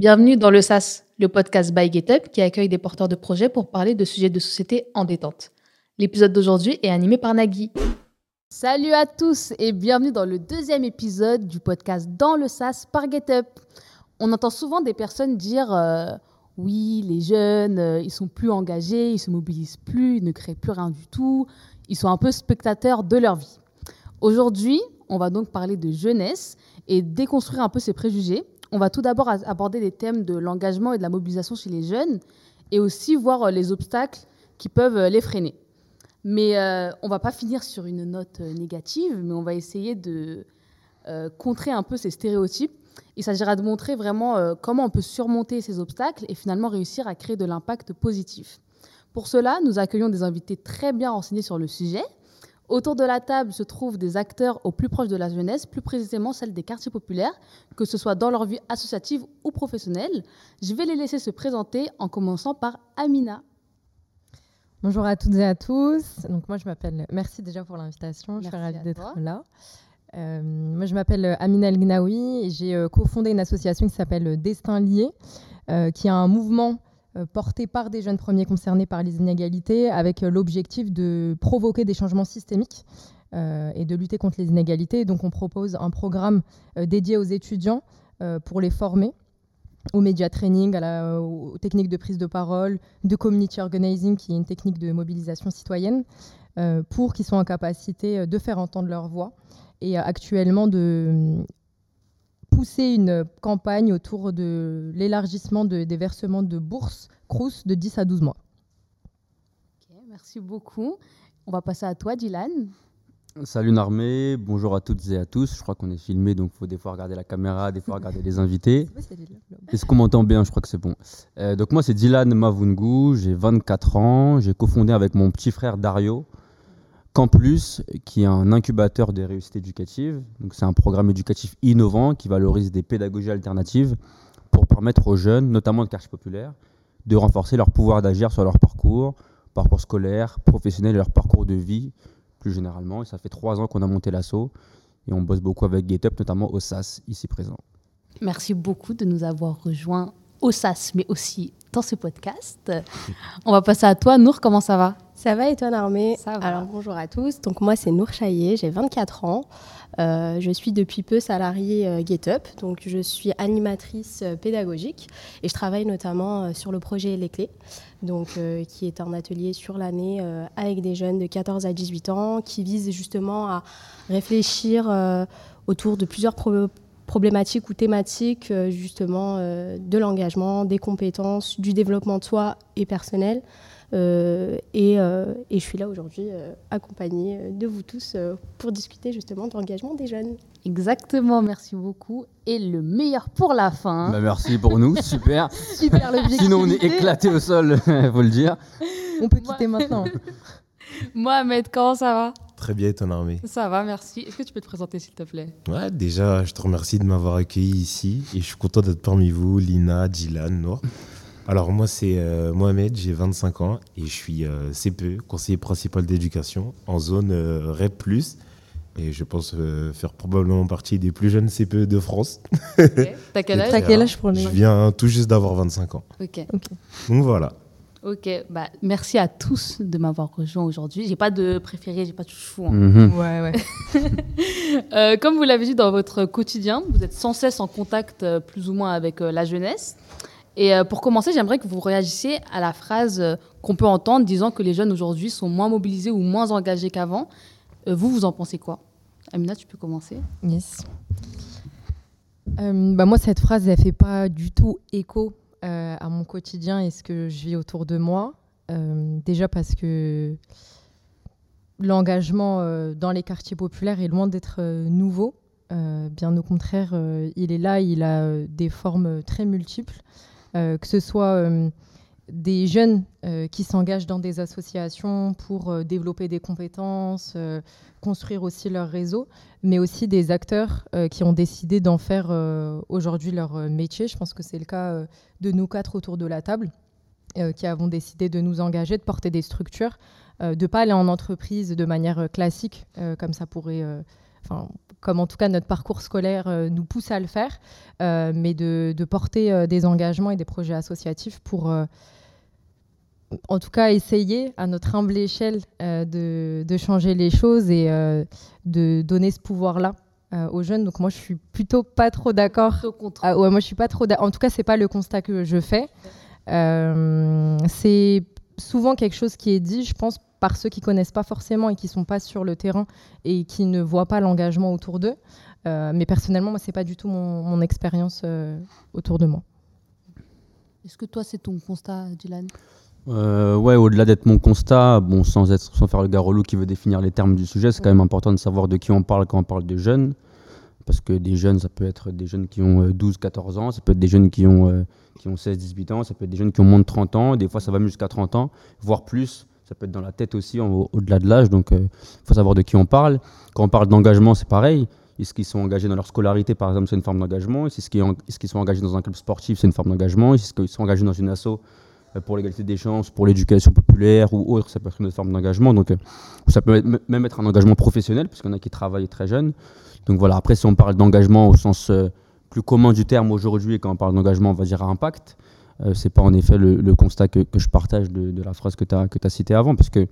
Bienvenue dans le SAS, le podcast by GetUp qui accueille des porteurs de projets pour parler de sujets de société en détente. L'épisode d'aujourd'hui est animé par Nagui. Salut à tous et bienvenue dans le deuxième épisode du podcast Dans le SAS par GetUp. On entend souvent des personnes dire euh, oui, les jeunes, euh, ils sont plus engagés, ils se mobilisent plus, ils ne créent plus rien du tout, ils sont un peu spectateurs de leur vie. Aujourd'hui, on va donc parler de jeunesse et déconstruire un peu ces préjugés. On va tout d'abord aborder des thèmes de l'engagement et de la mobilisation chez les jeunes et aussi voir euh, les obstacles qui peuvent euh, les freiner. Mais on ne va pas finir sur une note négative, mais on va essayer de contrer un peu ces stéréotypes il s'agira de montrer vraiment euh, comment on peut surmonter ces obstacles et finalement réussir à créer de l'impact positif. Pour cela, nous accueillons des invités très bien renseignés sur le sujet. Autour de la table se trouvent des acteurs au plus proche de la jeunesse, plus précisément celle des quartiers populaires, que ce soit dans leur vie associative ou professionnelle. Je vais les laisser se présenter en commençant par Amina. Bonjour à toutes et à tous. Donc moi je m'appelle. Merci déjà pour l'invitation. Je suis ravie d'être là. Euh, moi, je m'appelle euh, Amina El Gnaoui et j'ai euh, cofondé une association qui s'appelle Destin Lié, qui est un mouvement porté par des jeunes premiers concernés par les inégalités, avec l'objectif de provoquer des changements systémiques et de lutter contre les inégalités. Donc, on propose un programme dédié aux étudiants pour les former au media training, aux techniques de prise de parole, de community organizing, qui est une technique de mobilisation citoyenne, pour qu'ils soient en capacité de faire entendre leur voix et euh, actuellement de pousser une campagne autour de l'élargissement des versements de bourses CRUS de 10 à 12 mois. merci beaucoup. On va passer à toi, Dylan. Salut Narmé, bonjour à toutes et à tous. Je crois qu'on est filmé, donc il faut des fois regarder la caméra, des fois regarder les invités. Est-ce qu'on m'entend bien? Je crois que c'est bon. Euh, donc moi c'est Dylan Mavungu, j'ai 24 ans, j'ai cofondé avec mon petit frère Dario Campus, qui est un incubateur des réussites éducatives. Donc, c'est un programme éducatif innovant qui valorise des pédagogies alternatives pour permettre aux jeunes, notamment de quartier populaire, de renforcer leur pouvoir d'agir sur leur parcours, parcours scolaire, professionnel et leur parcours de vie plus généralement. Et ça fait trois ans qu'on a monté l'assaut et on bosse beaucoup avec GetUp, notamment au SAS, ici présent. Merci beaucoup de nous avoir rejoints au SAS, mais aussi dans ce podcast. On va passer à toi, Nour, comment ça va? Ça va et toi, Narmé Ça va. Alors bonjour à tous, donc moi c'est Nour Chaillé, j'ai 24 ans. Euh, je suis depuis peu salariée euh, GetUp, donc je suis animatrice euh, pédagogique et je travaille notamment sur le projet Les Clés, donc, qui est un atelier sur l'année avec des jeunes de 14 à 18 ans qui vise justement à réfléchir autour de plusieurs problématiques ou thématiques euh, justement euh, de l'engagement, des compétences, du développement de soi et personnel. Euh, et, et, je suis là aujourd'hui accompagnée de vous tous pour discuter justement de l'engagement des jeunes. Exactement, merci beaucoup. Et le meilleur pour la fin. Bah merci pour nous, super. super le Sinon on est éclaté au sol, faut le dire. On peut quitter maintenant. Mohamed, comment ça va? Très bien, ton armée. Ça va, merci. Est-ce que tu peux te présenter, s'il te plaît? Ouais, déjà, je te remercie de m'avoir accueilli ici et je suis content d'être parmi vous, Lina, Dylan, Noir. Alors, moi, c'est euh, Mohamed, j'ai 25 ans et je suis euh, CPE, conseiller principal d'éducation en zone euh, REP. Et je pense faire probablement partie des plus jeunes CPE de France. T'as quel âge? Quel âge pour Je viens tout juste d'avoir 25 ans. Ok. Donc voilà. Ok, bah, merci à tous de m'avoir rejoint aujourd'hui. J'ai pas de préféré, j'ai pas de chou. Hein. Mhm. Ouais, ouais. Euh, comme vous l'avez dit dans votre quotidien, vous êtes sans cesse en contact euh, plus ou moins avec euh, la jeunesse. Et pour commencer, j'aimerais que vous réagissiez à la phrase qu'on peut entendre disant que les jeunes aujourd'hui sont moins mobilisés ou moins engagés qu'avant. vous, vous en pensez quoi? Amina, tu peux commencer Yes. bah moi, cette phrase, elle fait pas du tout écho euh, à mon quotidien et ce que je vis autour de moi. Euh, déjà parce que l'engagement euh, dans les quartiers populaires est loin d'être nouveau. bien au contraire, il est là, il a des formes très multiples, que ce soit des jeunes euh, qui s'engagent dans des associations pour euh, développer des compétences, euh, construire aussi leur réseau, mais aussi des acteurs qui ont décidé d'en faire aujourd'hui leur métier. Je pense que c'est le cas de nous quatre autour de la table, qui avons décidé de nous engager, de porter des structures, de ne pas aller en entreprise de manière classique, comme ça pourrait comme en tout cas notre parcours scolaire nous pousse à le faire, mais de, de porter des engagements et des projets associatifs pour en tout cas essayer à notre humble échelle de, de, changer les choses et de donner ce pouvoir-là euh, aux jeunes. Donc moi, je suis plutôt pas trop d'accord. Ah, ouais, moi, je suis pas trop. En tout cas, c'est pas le constat que je fais. Euh, c'est souvent quelque chose qui est dit, je pense, par ceux qui connaissent pas forcément et qui sont pas sur le terrain et qui ne voient pas l'engagement autour d'eux. Euh, mais personnellement, moi, c'est pas du tout mon, mon expérience autour de moi. Est-ce que toi, c'est ton constat, Dylan? Euh, ouais, au-delà d'être mon constat, bon, sans, être, sans faire le garolou qui veut définir les termes du sujet, c'est quand même important de savoir de qui on parle quand on parle de jeunes. Parce que des jeunes, ça peut être des jeunes qui ont 12-14 euh, ans, ça peut être des jeunes qui ont, euh, qui ont 16-18 ans, ça peut être des jeunes qui ont moins de 30 ans, des fois ça va même jusqu'à 30 ans, voire plus. Ça peut être dans la tête aussi, au-delà de l'âge, donc il faut savoir de qui on parle. Quand on parle d'engagement, c'est pareil. Est-ce qu'ils sont engagés dans leur scolarité, par exemple, c'est une forme d'engagement Est-ce qu'ils sont engagés dans un club sportif, c'est une forme d'engagement Est-ce qu'ils sont engagés dans une asso euh, pour l'égalité des chances, pour l'éducation populaire ou autre, ça peut être une forme d'engagement. Donc, euh, ça peut même être un engagement professionnel, puisqu'il y en a qui travaillent très jeunes. Donc voilà, après, si on parle d'engagement au sens euh, plus commun du terme aujourd'hui, quand on parle d'engagement, on va dire à impact, euh, c'est pas en effet le, constat que, je partage de, la phrase que tu as, citée avant, parce que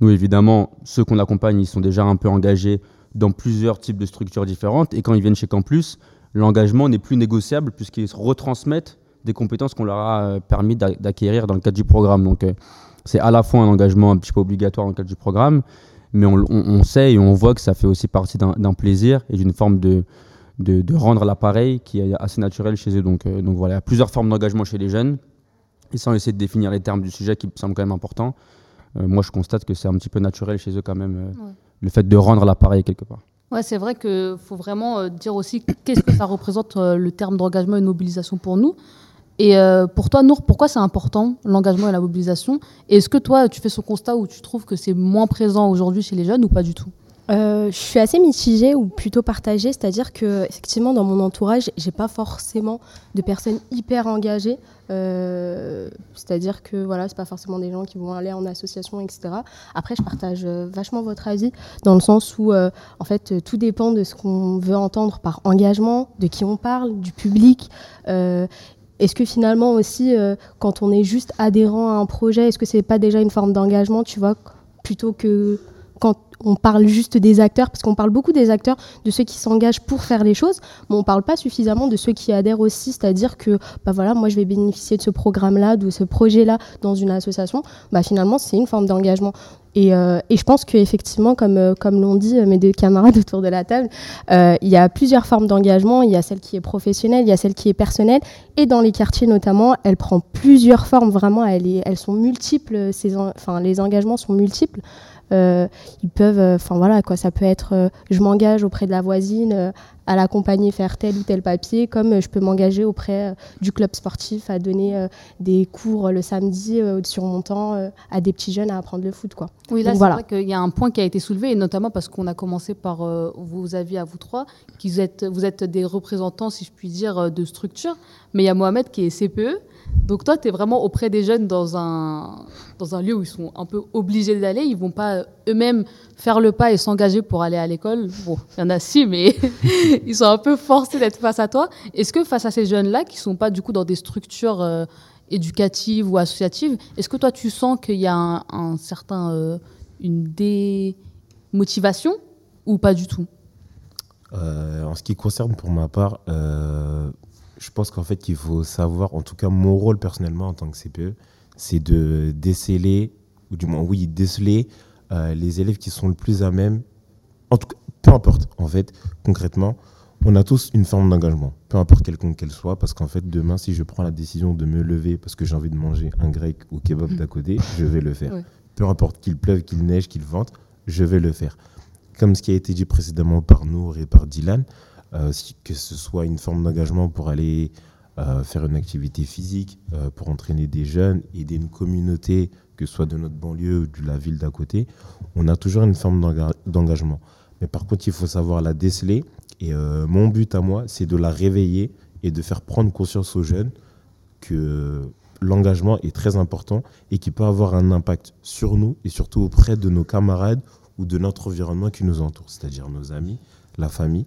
nous, évidemment, ceux qu'on accompagne, ils sont déjà un peu engagés dans plusieurs types de structures différentes, et quand ils viennent chez Campus, l'engagement n'est plus négociable, puisqu'ils retransmettent des compétences qu'on leur a euh, permis d'acquérir dans le cadre du programme. Donc, euh, c'est à la fois un engagement un petit peu obligatoire dans le cadre du programme, mais on, sait et on voit que ça fait aussi partie d'un plaisir et d'une forme de, de, rendre l'appareil qui est assez naturel chez eux. Donc, euh, donc voilà, il y a plusieurs formes d'engagement chez les jeunes. Et sans essayer de définir les termes du sujet qui me semble quand même important, moi je constate que c'est un petit peu naturel chez eux quand même, le fait de rendre l'appareil quelque part. Ouais, c'est vrai qu'il faut vraiment dire aussi qu'est-ce que ça représente le terme d'engagement et de mobilisation pour nous. Et euh, pour toi, Nour, pourquoi c'est important l'engagement et la mobilisation? Est-ce que toi, tu fais ce constat où tu trouves que c'est moins présent aujourd'hui chez les jeunes ou pas du tout? Euh, je suis assez mitigée ou plutôt partagée, c'est-à-dire que effectivement dans mon entourage, j'ai pas forcément de personnes hyper engagées. Euh, c'est-à-dire que voilà, c'est pas forcément des gens qui vont aller en association, etc. Après, je partage vachement votre avis dans le sens où en fait tout dépend de ce qu'on veut entendre par engagement, de qui on parle, du public. Est-ce que finalement aussi, euh, quand on est juste adhérent à un projet, est-ce que c'est pas déjà une forme d'engagement, tu vois, plutôt que quand on parle juste des acteurs, parce qu'on parle beaucoup des acteurs, de ceux qui s'engagent pour faire les choses, mais on parle pas suffisamment de ceux qui adhèrent aussi, c'est-à-dire que, bah voilà, moi je vais bénéficier de ce programme-là, de ce projet-là dans une association, bah finalement c'est une forme d'engagement. Et, euh, je pense qu'effectivement, comme, euh, comme l'ont dit mes deux camarades autour de la table, euh, il y a plusieurs formes d'engagement. Il y a celle qui est professionnelle, il y a celle qui est personnelle. Et dans les quartiers notamment, elle prend plusieurs formes. Vraiment, elles sont multiples. Ces, enfin, les engagements sont multiples. Euh, ils peuvent, euh, enfin voilà quoi, ça peut être, euh, je m'engage auprès de la voisine à l'accompagner faire tel ou tel papier, comme je peux m'engager auprès du club sportif à donner des cours le samedi sur mon temps à des petits jeunes à apprendre le foot. Quoi. Oui, là, c'est vrai qu'il y a un point qui a été soulevé, et notamment parce qu'on a commencé par vos avis à vous trois, qui vous êtes, vous êtes des représentants, si je puis dire, de structure, mais il y a Mohamed qui est CPE, donc toi, tu es vraiment auprès des jeunes dans un, dans un lieu où ils sont un peu obligés d'aller. Ils vont pas eux-mêmes faire le pas et s'engager pour aller à l'école. Bon, il y en a si, mais ils sont un peu forcés d'être face à toi. Est-ce que face à ces jeunes-là, qui sont pas du coup dans des structures euh, éducatives ou associatives, est-ce que toi, tu sens qu'il y a un, certain, euh, une démotivation ou pas du tout? Euh, En ce qui concerne pour ma part je pense qu'en fait, il faut savoir, en tout cas, mon rôle personnellement en tant que CPE, c'est de déceler, ou du moins, oui, déceler euh, les élèves qui sont le plus à même. En tout cas, peu importe, en fait, concrètement, on a tous une forme d'engagement, peu importe quelconque qu'elle soit, parce qu'en fait, demain, si je prends la décision de me lever parce que j'ai envie de manger un grec ou kebab d'à côté, je vais le faire. Peu importe qu'il pleuve, qu'il neige, qu'il vente, je vais le faire. Comme ce qui a été dit précédemment par Nour et par Dylan, que ce soit une forme d'engagement pour aller euh, faire une activité physique, euh, pour entraîner des jeunes, aider une communauté, que ce soit de notre banlieue ou de la ville d'à côté, on a toujours une forme d'engagement. Mais par contre, il faut savoir la déceler. Et mon but à moi, c'est de la réveiller et de faire prendre conscience aux jeunes que l'engagement est très important et qu'il peut avoir un impact sur nous et surtout auprès de nos camarades ou de notre environnement qui nous entoure, c'est-à-dire nos amis, la famille.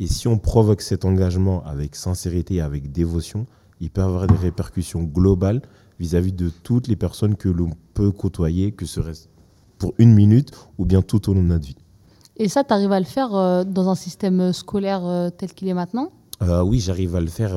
Et si on provoque cet engagement avec sincérité, avec dévotion, il peut avoir des répercussions globales vis-à-vis de toutes les personnes que l'on peut côtoyer, que ce reste pour une minute ou bien tout au long de notre vie. Et ça, tu arrives à le faire euh, dans un système scolaire euh, tel qu'il est maintenant? Euh, oui, j'arrive à le faire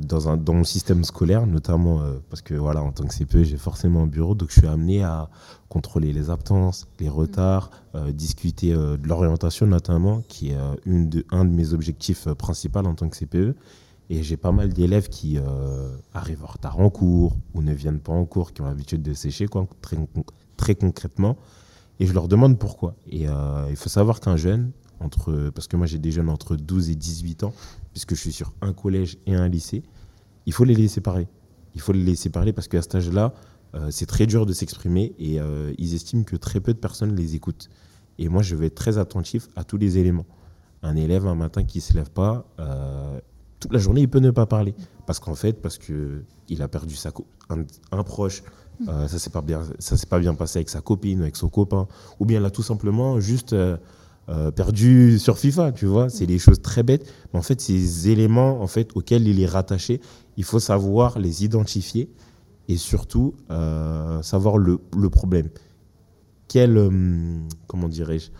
dans, un, dans mon système scolaire, notamment parce que voilà, en tant que CPE, j'ai forcément un bureau, donc je suis amené à contrôler les absences, les retards, discuter de l'orientation notamment, qui est une de, un de mes objectifs principaux en tant que CPE. Et j'ai pas mal d'élèves qui arrivent en retard en cours ou ne viennent pas en cours, qui ont l'habitude de sécher, quoi, très, très concrètement. Et je leur demande pourquoi. Et euh, il faut savoir qu'un jeune, entre, parce que moi j'ai des jeunes entre 12 et 18 ans, puisque je suis sur un collège et un lycée, il faut les laisser parler. Il faut les laisser parler parce qu'à cet âge-là, euh, c'est très dur de s'exprimer et euh, ils estiment que très peu de personnes les écoutent. Et moi, je vais être très attentif à tous les éléments. Un élève un matin qui ne se lève pas, toute la journée, il peut ne pas parler. Parce qu'en fait, parce qu'il a perdu sa un, proche, euh, ça s'est pas bien, ça pas bien passé avec sa copine, avec son copain, ou bien là tout simplement juste euh, euh, perdu sur FIFA, tu vois. C'est des choses très bêtes, mais en fait ces éléments en fait auxquels il est rattaché, il faut savoir les identifier et surtout savoir le, le, problème. Quel, comment dirais-je,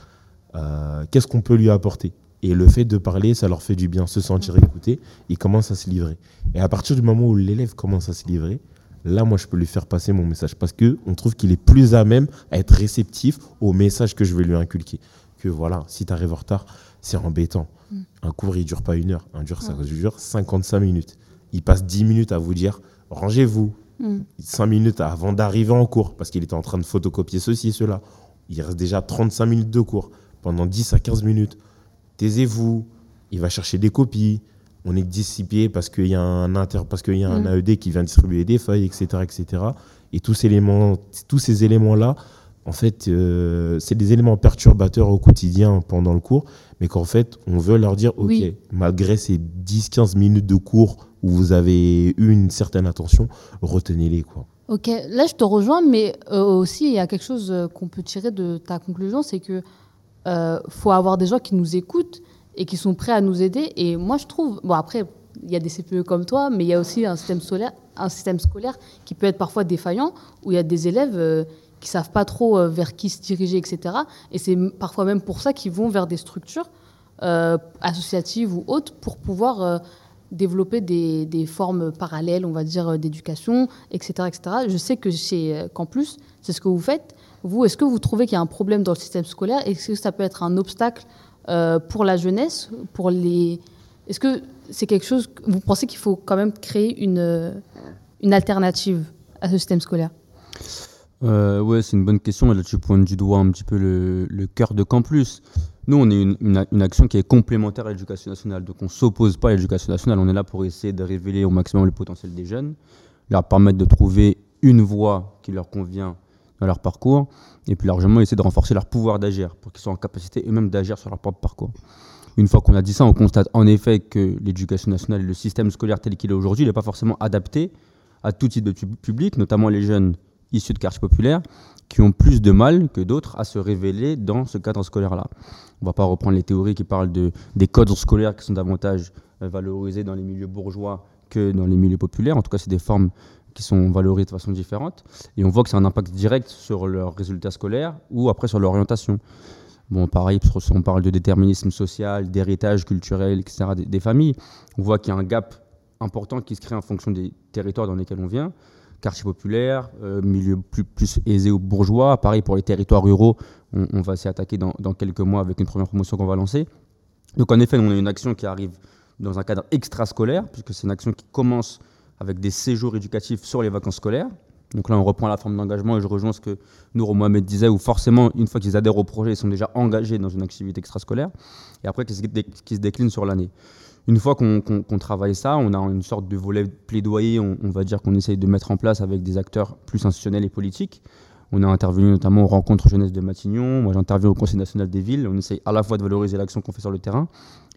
qu'est-ce qu'on peut lui apporter? Et le fait de parler, ça leur fait du bien, se sentir écouté, ils commencent à se livrer. Et à partir du moment où l'élève commence à se livrer, là, moi, je peux lui faire passer mon message parce qu'on trouve qu'il est plus à même à être réceptif au message que je vais lui inculquer. Que voilà, si tu arrives en retard, c'est embêtant. Mm. Un cours, il dure pas une heure. Un dur, ça dure 55 minutes. Il passe 10 minutes à vous dire rangez-vous. 5 mm. minutes avant d'arriver en cours parce qu'il était en train de photocopier ceci, cela. Il reste déjà 35 minutes de cours. Pendant 10 à 15 minutes, taisez-vous. Il va chercher des copies on est dissipé parce qu'il y a un inter, parce qu'il y a un mm. AED qui vient distribuer des feuilles, etc., etc. Et tous ces éléments, tous ces éléments-là, en fait, euh, c'est des éléments perturbateurs au quotidien pendant le cours, mais qu'en fait, on veut leur dire, ok, malgré ces 10-15 minutes de cours où vous avez eu une certaine attention, retenez-les, quoi. Ok, là je te rejoins, mais euh, aussi il y a quelque chose euh, qu'on peut tirer de ta conclusion, c'est que faut avoir des gens qui nous écoutent et qui sont prêts à nous aider. Et moi, je trouve, bon après, il y a des CPE comme toi, mais il y a aussi un système, scolaire, un système scolaire qui peut être parfois défaillant, où il y a des élèves euh, qui savent pas trop euh, vers qui se diriger, etc. Et c'est parfois même pour ça qu'ils vont vers des structures euh, associatives ou autres pour pouvoir développer des, formes parallèles, on va dire, d'éducation, etc., etc. Je sais que chez Campus, c'est ce que vous faites. Vous, est-ce que vous trouvez qu'il y a un problème dans le système scolaire? Est-ce que ça peut être un obstacle euh, pour la jeunesse, pour les. Est-ce que c'est quelque chose vous pensez qu'il faut quand même créer une, une alternative à ce système scolaire? Euh, Ouais, c'est une bonne question. là, tu pointes du doigt un petit peu le, le cœur de Campus. Nous, on est une, une, action qui est complémentaire à l'éducation nationale. Donc, on ne s'oppose pas à l'éducation nationale. On est là pour essayer de révéler au maximum le potentiel des jeunes, leur permettre de trouver une voie qui leur convient dans leur parcours, et plus largement essayer de renforcer leur pouvoir d'agir, pour qu'ils soient en capacité eux-mêmes d'agir sur leur propre parcours. Une fois qu'on a dit ça, on constate en effet que l'éducation nationale, le système scolaire tel qu'il est aujourd'hui, n'est pas forcément adapté à tout type de public, notamment les jeunes issus de quartiers populaires, qui ont plus de mal que d'autres à se révéler dans ce cadre scolaire-là. On ne va pas reprendre les théories qui parlent de, des codes scolaires qui sont davantage euh, valorisés dans les milieux bourgeois que dans les milieux populaires. En tout cas, c'est des formes qui sont valorisés de façon différente. Et on voit que c'est un impact direct sur leurs résultats scolaires ou après sur l'orientation. Bon, pareil, on parle de déterminisme social, d'héritage culturel, etc., des, familles. On voit qu'il y a un gap important qui se crée en fonction des territoires dans lesquels on vient. Quartier populaire, euh, milieu plus, plus aisé ou bourgeois. Pareil pour les territoires ruraux, on, va s'y attaquer dans, dans, quelques mois avec une première promotion qu'on va lancer. Donc en effet, on a une action qui arrive dans un cadre extrascolaire, puisque c'est une action qui commence avec des séjours éducatifs sur les vacances scolaires. Donc là, on reprend la forme d'engagement et je rejoins ce que Nour Mohamed disait, où forcément, une fois qu'ils adhèrent au projet, ils sont déjà engagés dans une activité extrascolaire, et après, qui se décline sur l'année? Une fois qu'on travaille ça, on a une sorte de volet plaidoyer, on, va dire qu'on essaye de mettre en place avec des acteurs plus institutionnels et politiques. On a intervenu notamment aux rencontres jeunesse de Matignon, moi j'interviens au Conseil national des villes, on essaye à la fois de valoriser l'action qu'on fait sur le terrain,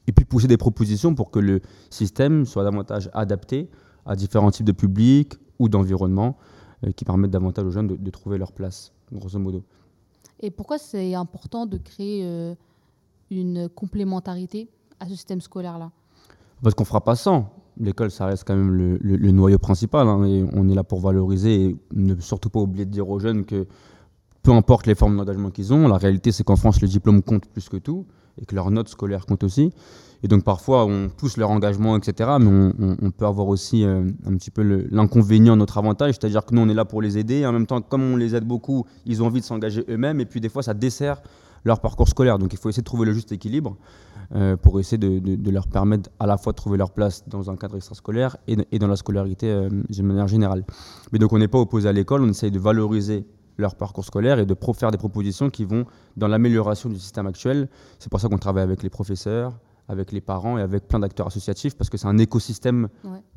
et puis pousser des propositions pour que le système soit davantage adapté à différents types de publics ou d'environnements qui permettent davantage aux jeunes de, trouver leur place, grosso modo. Et pourquoi c'est important de créer euh, une complémentarité à ce système scolaire-là? Parce qu'on ne fera pas sans. L'école, ça reste quand même le, noyau principal. Hein, et on est là pour valoriser et ne surtout pas oublier de dire aux jeunes que peu importe les formes d'engagement qu'ils ont, la réalité, c'est qu'en France, les diplômes comptent plus que tout et que leurs notes scolaires comptent aussi. Et donc parfois, on pousse leur engagement, etc. Mais on, peut avoir aussi euh, un petit peu l'inconvénient, notre avantage, c'est-à-dire que nous, on est là pour les aider. Et en même temps, comme on les aide beaucoup, ils ont envie de s'engager eux-mêmes. Et puis des fois, ça dessert leur parcours scolaire. Donc il faut essayer de trouver le juste équilibre euh, pour essayer de, leur permettre à la fois de trouver leur place dans un cadre extrascolaire et, et dans la scolarité euh, de manière générale. Mais donc on n'est pas opposé à l'école, on essaye de valoriser leur parcours scolaire et de faire des propositions qui vont dans l'amélioration du système actuel. C'est pour ça qu'on travaille avec les professeurs, avec les parents et avec plein d'acteurs associatifs parce que c'est un écosystème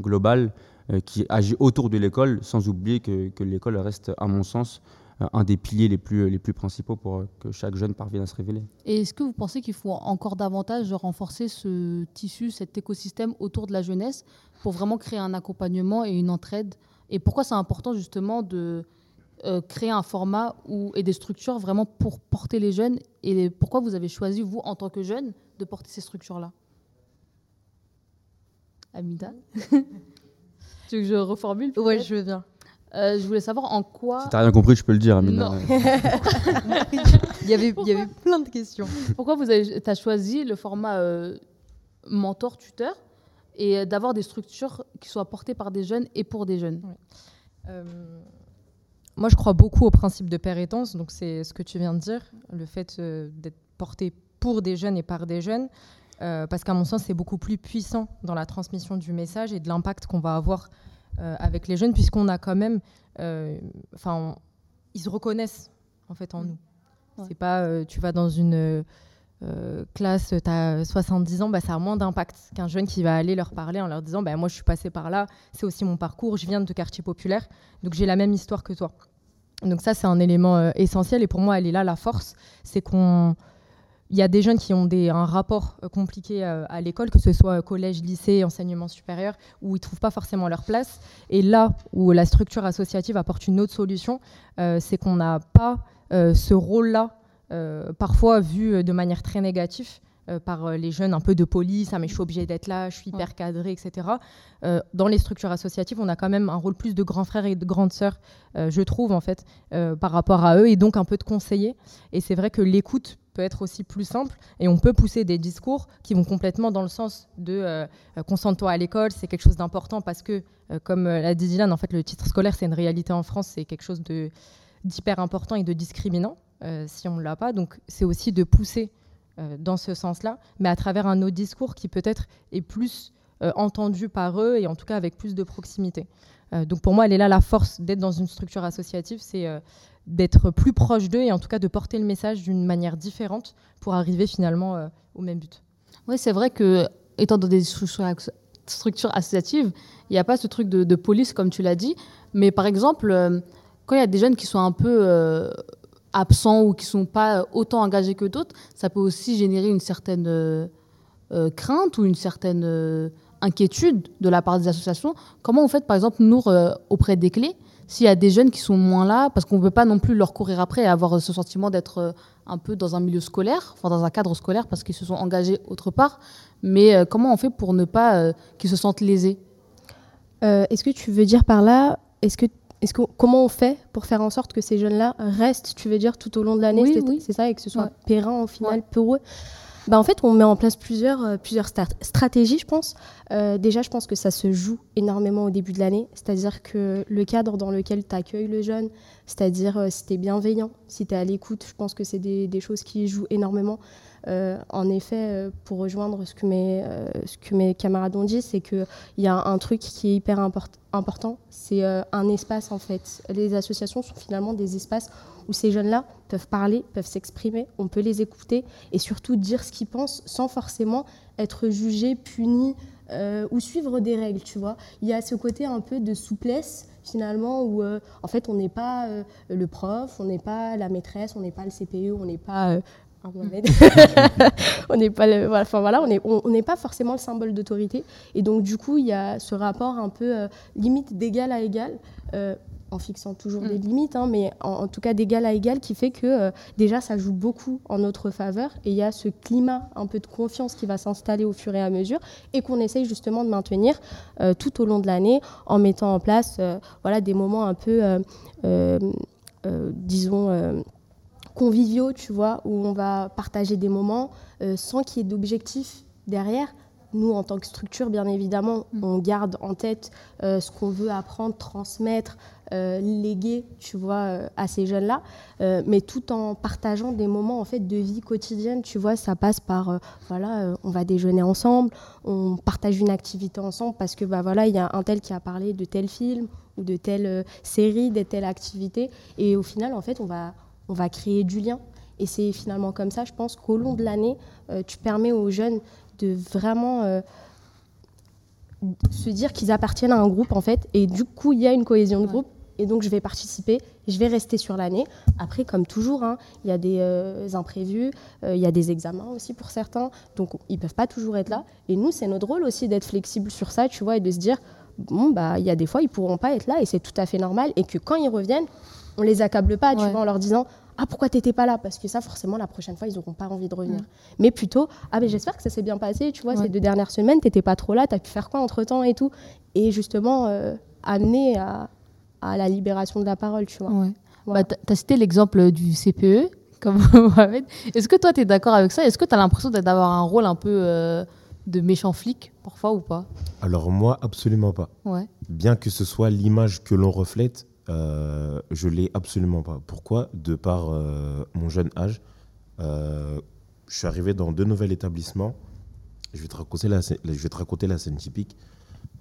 global euh, qui agit autour de l'école sans oublier que, que l'école reste, à mon sens, euh, un des piliers les plus, les plus principaux pour euh, que chaque jeune parvienne à se révéler. Et est-ce que vous pensez qu'il faut encore davantage renforcer ce tissu, cet écosystème autour de la jeunesse pour vraiment créer un accompagnement et une entraide? Et pourquoi c'est important justement de euh, créer un format ou, et des structures vraiment pour porter les jeunes Et pourquoi vous avez choisi, vous, en tant que jeune, de porter ces structures-là? Amida Tu veux que je reformule Ouais, je veux bien. Euh, je voulais savoir en quoi. Si t'as rien compris, je peux le dire, Amina. il, y avait, il y avait plein de questions. Pourquoi vous avez as choisi le format euh, mentor-tuteur et d'avoir des structures qui soient portées par des jeunes et pour des jeunes? Moi, je crois beaucoup au principe de pérétence, donc c'est ce que tu viens de dire, le fait euh, d'être porté pour des jeunes et par des jeunes, euh, parce qu'à mon sens, c'est beaucoup plus puissant dans la transmission du message et de l'impact qu'on va avoir euh, avec les jeunes, puisqu'on a quand même, enfin, ils se reconnaissent en fait en nous. C'est pas, tu vas dans une classe, tu as 70 ans, bah, ça a moins d'impact qu'un jeune qui va aller leur parler en leur disant bah, Moi, je suis passé par là, c'est aussi mon parcours, je viens de quartier populaire, donc j'ai la même histoire que toi. Donc, ça, c'est un élément euh, essentiel et pour moi, elle est là la force c'est qu'on. Il y a des jeunes qui ont des, un rapport euh, compliqué euh, à l'école, que ce soit collège, lycée, enseignement supérieur, où ils ne trouvent pas forcément leur place. Et là où la structure associative apporte une autre solution, c'est qu'on n'a pas ce rôle-là euh, parfois vu euh, de manière très négative. Euh, par les jeunes un peu de police, ah, mais je suis obligée d'être là, je suis hyper cadrée, etc. dans les structures associatives, on a quand même un rôle plus de grand frère et de grande sœur, je trouve, en fait, par rapport à eux, et donc un peu de conseiller. Et c'est vrai que l'écoute peut être aussi plus simple, et on peut pousser des discours qui vont complètement dans le sens de concentre-toi à l'école, c'est quelque chose d'important, parce que, comme l'a dit Dylan, en fait, le titre scolaire, c'est une réalité en France, c'est quelque chose d'hyper important et de discriminant. Euh, si on ne l'a pas. Donc c'est aussi de pousser euh, dans ce sens-là, mais à travers un autre discours qui peut-être est plus euh, entendu par eux et en tout cas avec plus de proximité. donc pour moi, elle est là la force d'être dans une structure associative, c'est d'être plus proche d'eux et en tout cas de porter le message d'une manière différente pour arriver finalement au même but. Oui, c'est vrai que étant dans des structures, associatives, il n'y a pas ce truc de, de police comme tu l'as dit, mais par exemple, quand il y a des jeunes qui sont un peu absents ou qui sont pas autant engagés que d'autres, ça peut aussi générer une certaine euh, euh, crainte ou une certaine euh, inquiétude de la part des associations. Comment on fait, par exemple, nous, auprès des clés, s'il y a des jeunes qui sont moins là, parce qu'on ne peut pas non plus leur courir après et avoir ce sentiment d'être un peu dans un milieu scolaire, enfin dans un cadre scolaire, parce qu'ils se sont engagés autre part, mais comment on fait pour ne pas qu'ils se sentent lésés? Est-ce que tu veux dire par là, est-ce que comment on fait pour faire en sorte que ces jeunes-là restent, tu veux dire, tout au long de l'année C'est ça, et que ce soit ouais. au final pour eux? Bah, en fait, on met en place plusieurs, euh, plusieurs stratégies, je pense. Euh, déjà, je pense que ça se joue énormément au début de l'année. C'est-à-dire que le cadre dans lequel tu accueilles le jeune, c'est-à-dire euh, si tu es bienveillant, si tu es à l'écoute, je pense que c'est des, des, choses qui jouent énormément. Euh, en effet, euh, pour rejoindre ce que mes, euh, ce que mes camarades ont dit, c'est qu'il y a un truc qui est hyper important, c'est un espace en fait. Les associations sont finalement des espaces où ces jeunes-là peuvent parler, peuvent s'exprimer, on peut les écouter et surtout dire ce qu'ils pensent sans forcément être jugés, punis ou suivre des règles, tu vois. Il y a ce côté un peu de souplesse finalement où en fait on n'est pas le prof, on n'est pas la maîtresse, on n'est pas le CPE, on n'est pas on n'est pas, enfin voilà, on n'est on, pas forcément le symbole d'autorité. Et donc du coup, il y a ce rapport un peu euh, limite d'égal à égal. En fixant toujours des mm. limites, hein, mais en, tout cas d'égal à égal, qui fait que euh, déjà ça joue beaucoup en notre faveur et il y a ce climat un peu de confiance qui va s'installer au fur et à mesure et qu'on essaye justement de maintenir euh, tout au long de l'année en mettant en place euh, voilà, des moments un peu, disons, conviviaux, tu vois, où on va partager des moments sans qu'il y ait d'objectif derrière nous, en tant que structure, bien évidemment, mm. on garde en tête euh, ce qu'on veut apprendre, transmettre, euh, léguer, tu vois, euh, à ces jeunes-là, mais tout en partageant des moments en fait de vie quotidienne. Tu vois, ça passe par, voilà, on va déjeuner ensemble, on partage une activité ensemble parce que, bah voilà, il y a un tel qui a parlé de tel film ou de telle série, de telle activité, et au final, en fait, on va, on va créer du lien. Et c'est finalement comme ça, je pense qu'au long de l'année, tu permets aux jeunes de vraiment euh, se dire qu'ils appartiennent à un groupe en fait et du coup il y a une cohésion de groupe et donc je vais participer, je vais rester sur l'année. Après, comme toujours, hein, il y a des euh, imprévus, euh, il y a des examens aussi pour certains, donc ils peuvent pas toujours être là. Et nous, c'est notre rôle aussi d'être flexible sur ça, tu vois, et de se dire, bon, bah, il y a des fois, ils pourront pas être là, et c'est tout à fait normal, et que quand ils reviennent, on les accable pas, tu vois, en leur disant, ah pourquoi t'étais pas là? Parce que ça forcément la prochaine fois ils n'auront pas envie de revenir. Mm. mais plutôt ah mais j'espère que ça s'est bien passé tu vois ces deux dernières semaines t'étais pas trop là t'as pu faire quoi entre temps et tout? Et justement euh, amener à, la libération de la parole tu vois. Bah, t'as cité l'exemple du CPE comme est-ce que toi tu es d'accord avec ça? Est-ce que tu as l'impression d'avoir un rôle un peu euh, de méchant flic parfois ou pas? Alors moi absolument pas. Bien que ce soit l'image que l'on reflète euh, je l'ai absolument pas. Pourquoi? De par euh, mon jeune âge, euh, je suis arrivé dans deux nouveaux établissements. Je vais te raconter la, je vais te raconter la scène typique.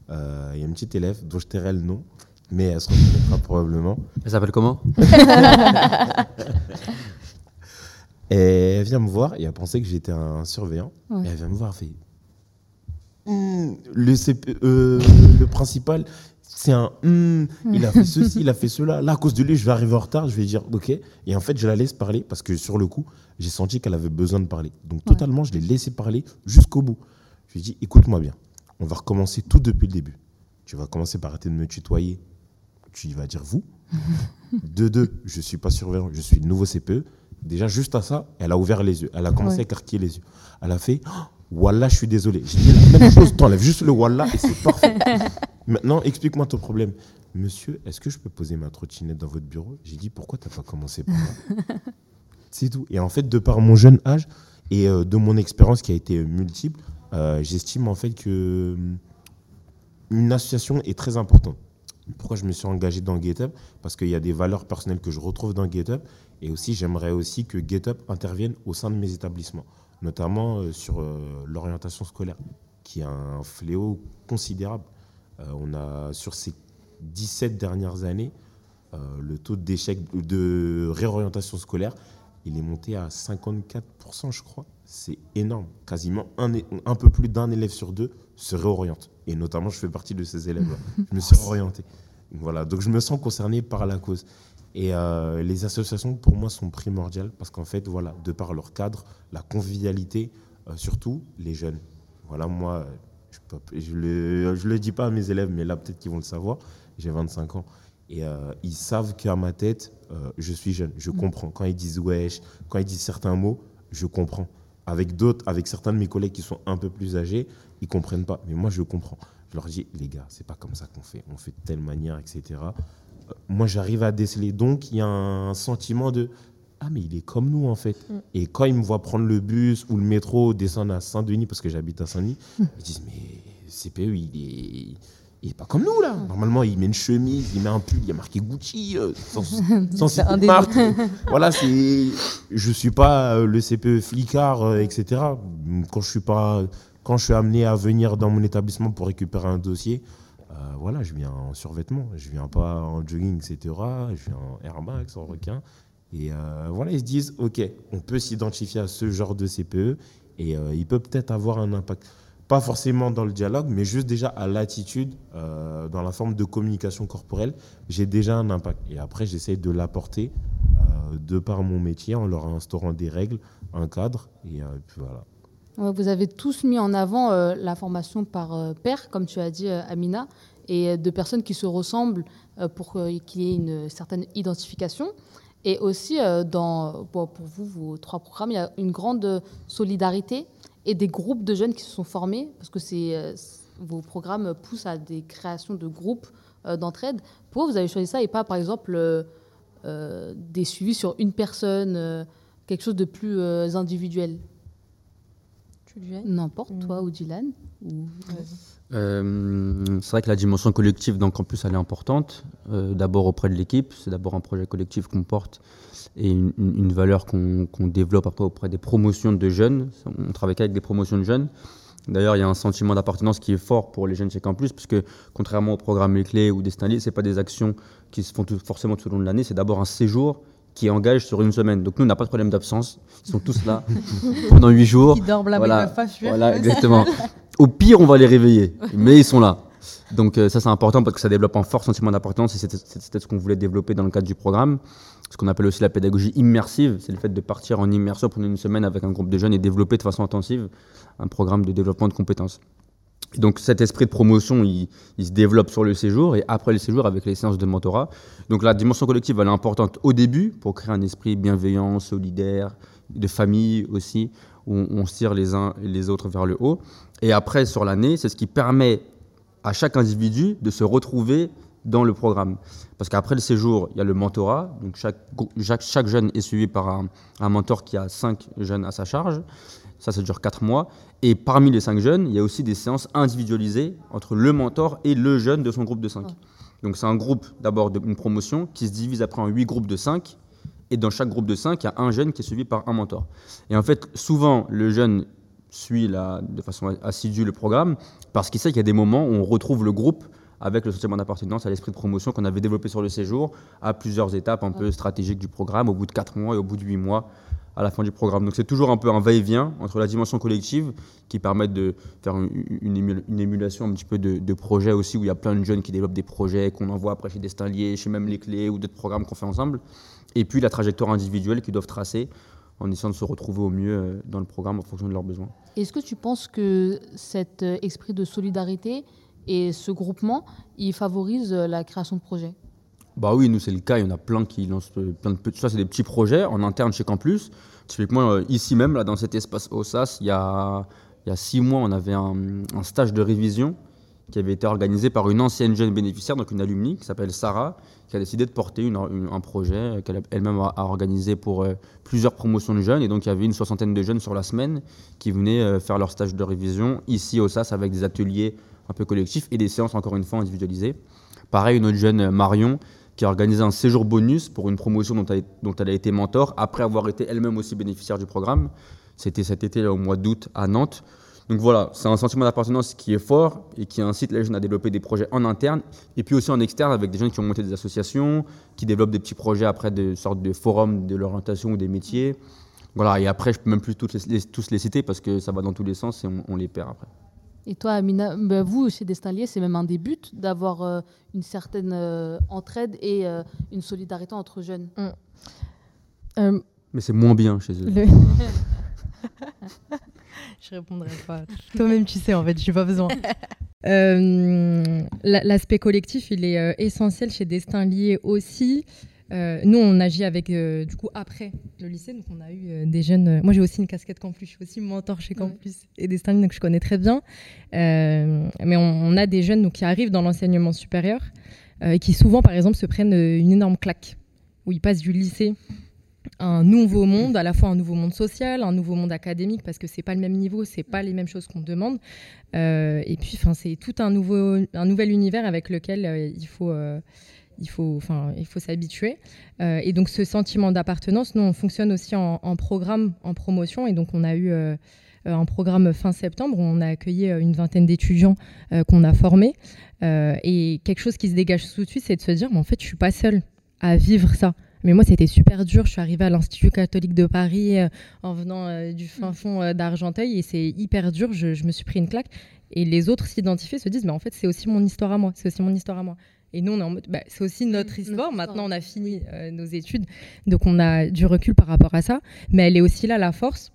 Il y a une petite élève dont je tairai le nom, mais elle se reconnaîtra probablement. Elle s'appelle comment Et elle vient me voir et elle pensait que j'étais un surveillant. Et elle vient me voir, elle fait hmm, le, le principal, c'est un hum, il a fait ceci, il a fait cela. Là, à cause de lui, je vais arriver en retard. Je vais dire ok. Et en fait, je la laisse parler parce que sur le coup, j'ai senti qu'elle avait besoin de parler. Donc, totalement, je l'ai laissé parler jusqu'au bout. Je lui ai dit écoute-moi bien. On va recommencer tout depuis le début. Tu vas commencer par arrêter de me tutoyer. Tu vas dire vous. de deux, je ne suis pas surveillant, je suis nouveau CPE. Déjà, juste à ça, elle a ouvert les yeux. Elle a commencé à écarquiller les yeux. Elle a fait Wallah, je suis désolé. J'ai dit la même chose, t'enlèves juste le Wallah et c'est parfait. Maintenant, explique-moi ton problème. Monsieur, est-ce que je peux poser ma trottinette dans votre bureau? J'ai dit Pourquoi t'as pas commencé par là? C'est tout. Et en fait, de par mon jeune âge et euh, de mon expérience qui a été multiple, euh, j'estime en fait que hum, une association est très importante. Pourquoi je me suis engagé dans GetUp Parce qu'il y a des valeurs personnelles que je retrouve dans GetUp et aussi j'aimerais aussi que GetUp intervienne au sein de mes établissements notamment euh, sur euh, l'orientation scolaire, qui est un fléau considérable. Euh, on a, sur ces 17 dernières années, le taux d'échec de réorientation scolaire, il est monté à 54%, je crois. C'est énorme. Quasiment un, un peu plus d'un élève sur deux se réoriente. Et notamment, je fais partie de ces élèves-là. je me suis orienté. Voilà, donc je me sens concerné par la cause. Et euh, les associations, pour moi, sont primordiales parce qu'en fait, voilà, de par leur cadre, la convivialité, euh, surtout les jeunes. Voilà, moi, je ne le, le dis pas à mes élèves, mais là, peut-être qu'ils vont le savoir. J'ai 25 ans. Et euh, ils savent qu'à ma tête, je suis jeune. Je mm. comprends. Quand ils disent wesh, quand ils disent certains mots, je comprends. Avec d'autres, avec certains de mes collègues qui sont un peu plus âgés, ils comprennent pas. Mais moi, je comprends. Je leur dis, les gars, c'est pas comme ça qu'on fait. On fait de telle manière, etc moi, j'arrive à déceler. Donc, il y a un sentiment de Ah, mais il est comme nous, en fait. Mm. Et quand ils me voient prendre le bus ou le métro, descendre à Saint-Denis, parce que j'habite à Saint-Denis, mm. ils disent Mais CPE, il est. Il est pas comme nous là. Normalement, il met une chemise, il met un pull, il y a marqué Gucci, euh, sans, sans marque. voilà, c'est. Je suis pas euh, le CPE flicard, euh, etc. Quand je suis pas, quand je suis amené à venir dans mon établissement pour récupérer un dossier, euh, voilà, je viens en survêtement, je viens pas en jogging, etc. Je viens en Air Max, en requin. Et voilà, ils se disent, OK, on peut s'identifier à ce genre de CPE et il peut peut-être avoir un impact. Pas forcément dans le dialogue, mais juste déjà à l'attitude, dans la forme de communication corporelle, j'ai déjà un impact. Et après, j'essaie de l'apporter de par mon métier en leur instaurant des règles, un cadre. Et puis voilà. vous avez tous mis en avant la formation par pair, comme tu as dit, Amina, et de personnes qui se ressemblent pour qu'il y ait une certaine identification. Et aussi, dans, pour vous, vos trois programmes, il y a une grande solidarité et des groupes de jeunes qui se sont formés, parce que c'est, vos programmes poussent à des créations de groupes d'entraide. Pourquoi vous avez choisi ça et pas, par exemple, euh, des suivis sur une personne, euh, quelque chose de plus euh, individuel? N'importe, toi mm. ou Dylan C'est vrai que la dimension collective dans Campus, elle est importante. d'abord auprès de l'équipe, c'est d'abord un projet collectif qu'on porte et une, valeur qu'on développe après auprès des promotions de jeunes. On travaille avec des promotions de jeunes. D'ailleurs, il y a un sentiment d'appartenance qui est fort pour les jeunes chez Campus, parce que contrairement au programme Les Clés ou Destin ce n'est pas des actions qui se font forcément tout au long de l'année, c'est d'abord un séjour qui engage sur une semaine. Donc nous, on n'a pas de problème d'absence. Ils sont tous là pendant huit jours. Ils dorment là, voilà, mais Voilà, exactement. Au pire, on va les réveiller, mais ils sont là. Donc euh, ça, c'est important parce que ça développe un fort sentiment d'appartenance et c'était ce qu'on voulait développer dans le cadre du programme. Ce qu'on appelle aussi la pédagogie immersive, c'est le fait de partir en immersion pendant une semaine avec un groupe de jeunes et développer de façon intensive un programme de développement de compétences. Donc cet esprit de promotion, il, se développe sur le séjour et après le séjour avec les séances de mentorat. Donc la dimension collective, elle est importante au début pour créer un esprit bienveillant, solidaire, de famille aussi, où on, tire les uns et les autres vers le haut. Et après, sur l'année, c'est ce qui permet à chaque individu de se retrouver dans le programme. Parce qu'après le séjour, il y a le mentorat. Donc chaque, jeune est suivi par un, mentor qui a cinq jeunes à sa charge. Ça, ça dure 4 mois. Et parmi les 5 jeunes, il y a aussi des séances individualisées entre le mentor et le jeune de son groupe de 5. Donc c'est un groupe d'abord d'une promotion qui se divise après en 8 groupes de 5. Et dans chaque groupe de 5, il y a un jeune qui est suivi par un mentor. Et en fait, souvent, le jeune suit la, de façon assidue le programme parce qu'il sait qu'il y a des moments où on retrouve le groupe avec le sentiment d'appartenance à l'esprit de promotion qu'on avait développé sur le séjour à plusieurs étapes un peu stratégiques du programme, au bout de 4 mois et au bout de 8 mois à la fin du programme. Donc c'est toujours un peu un va-et-vient entre la dimension collective qui permet de faire une, émulation un petit peu de, projets aussi où il y a plein de jeunes qui développent des projets qu'on envoie après chez Destin Lié, chez même les clés ou d'autres programmes qu'on fait ensemble. Et puis la trajectoire individuelle qu'ils doivent tracer en essayant de se retrouver au mieux euh, dans le programme en fonction de leurs besoins. Est-ce que tu penses que cet euh, esprit de solidarité et ce groupement, il favorise euh, la création de projets? Bah oui, nous c'est le cas, il y en a plein qui lancent plein de petits. Ça, c'est des petits projets en interne chez Campus. Typiquement, euh, ici même, là, dans cet espace OSAS, il y a, il y a six mois, on avait un, stage de révision qui avait été organisé par une ancienne jeune bénéficiaire, donc une alumni qui s'appelle Sarah, qui a décidé de porter un projet qu'elle elle-même a, organisé pour euh, plusieurs promotions de jeunes. Et donc, il y avait une soixantaine de jeunes sur la semaine qui venaient euh, faire leur stage de révision ici au SAS avec des ateliers un peu collectifs et des séances, encore une fois, individualisées. Pareil, une autre jeune, Marion, qui a organisé un séjour bonus pour une promotion dont elle, a été mentor, après avoir été elle-même aussi bénéficiaire du programme. C'était cet été, au mois d'août, à Nantes. Donc voilà, c'est un sentiment d'appartenance qui est fort et qui incite les jeunes à développer des projets en interne et puis aussi en externe avec des jeunes qui ont monté des associations, qui développent des petits projets après des sortes de forums de l'orientation ou des métiers. Voilà, et après, je peux même plus tous les citer parce que ça va dans tous les sens et on les perd après. Et toi, Amina, bah, vous, chez Destinlier, c'est même un des buts d'avoir euh, une certaine euh, entraide et euh, une solidarité entre jeunes. Mm. Mais c'est moins bien chez eux. je répondrai pas. Toi-même, tu sais, en fait, je n'ai pas besoin. L'aspect collectif, il est essentiel chez Destin Lié aussi. Euh, nous, on agit avec, euh, du coup, après le lycée. Donc, on a eu euh, des jeunes. moi, j'ai aussi une casquette Campus. Je suis aussi mentor chez Campus et des donc je connais très bien. mais on, a des jeunes donc, qui arrivent dans l'enseignement supérieur et qui, souvent, par exemple, se prennent une énorme claque où ils passent du lycée à un nouveau monde, à la fois un nouveau monde social, un nouveau monde académique, parce que c'est pas le même niveau, c'est pas les mêmes choses qu'on demande. et puis, c'est tout un nouveau, un nouvel univers avec lequel il faut il faut, enfin, il faut s'habituer. Euh, et donc ce sentiment d'appartenance, nous, on fonctionne aussi en, programme, en promotion. Et donc on a eu euh, un programme fin septembre où on a accueilli euh, une vingtaine d'étudiants qu'on a formés. et quelque chose qui se dégage tout de suite, c'est de se dire, mais en fait, je suis pas seule à vivre ça. Mais moi, c'était super dur. Je suis arrivée à l'Institut catholique de Paris en venant du fin fond d'Argenteuil et c'est hyper dur. Je, je, me suis pris une claque. Et les autres s'identifient, se disent, mais en fait, c'est aussi mon histoire à moi. C'est aussi mon histoire à moi. Et nous, on est en mode, bah, c'est aussi notre histoire. Maintenant, on a fini euh, nos études, donc on a du recul par rapport à ça. Mais elle est aussi là, la force,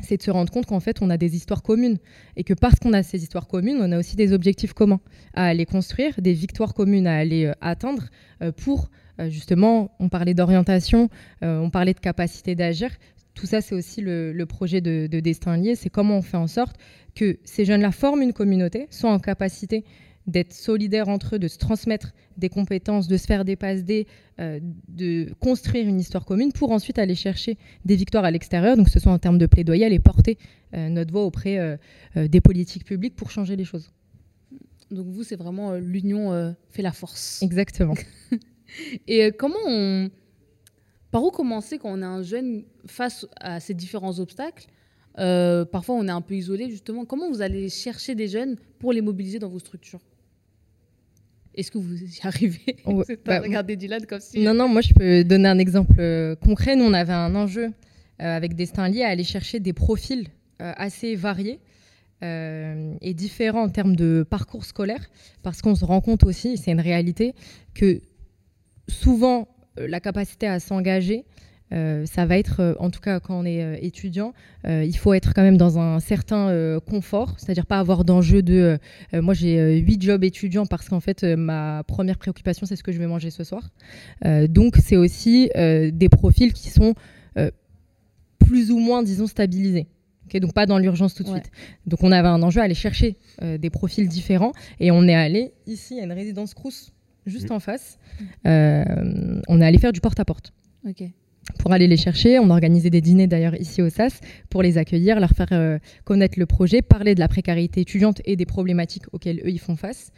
c'est de se rendre compte qu'en fait, on a des histoires communes. Et que parce qu'on a ces histoires communes, on a aussi des objectifs communs à aller construire, des victoires communes à aller euh, atteindre euh, pour, euh, justement, on parlait d'orientation, on parlait de capacité d'agir. Tout ça, c'est aussi le, projet de, de Destin Lié. C'est comment on fait en sorte que ces jeunes-là forment une communauté, soient en capacité d'être solidaires entre eux, de se transmettre des compétences, de se faire des passes D, euh, de construire une histoire commune pour ensuite aller chercher des victoires à l'extérieur, donc que ce soit en termes de plaidoyer, aller porter euh, notre voix auprès euh, des politiques publiques pour changer les choses. Donc vous, c'est vraiment l'union fait la force. Exactement. Et comment on... Par où commencer quand on est un jeune face à ces différents obstacles? Parfois, on est un peu isolé, justement. Comment vous allez chercher des jeunes pour les mobiliser dans vos structures? Est-ce que vous y arrivez bah, Regardez Dylan comme si. Non, non, moi je peux donner un exemple euh, concret. Nous, on avait un enjeu euh, avec Destin Lié à aller chercher des profils euh, assez variés et différents en termes de parcours scolaire, parce qu'on se rend compte aussi, c'est une réalité, que souvent la capacité à s'engager euh, ça va être, euh, en tout cas quand on est euh, étudiant, il faut être quand même dans un certain confort, c'est-à-dire pas avoir d'enjeu de moi j'ai huit jobs étudiants parce qu'en fait ma première préoccupation c'est ce que je vais manger ce soir. donc c'est aussi des profils qui sont plus ou moins, disons, stabilisés. donc pas dans l'urgence tout de suite. Donc on avait un enjeu à aller chercher des profils différents et on est allé ici à une résidence Crous juste en face. on est allé faire du porte-à-porte. Ok pour aller les chercher. On a organisé des dîners d'ailleurs ici au SAS pour les accueillir, leur faire euh, connaître le projet, parler de la précarité étudiante et des problématiques auxquelles eux ils font face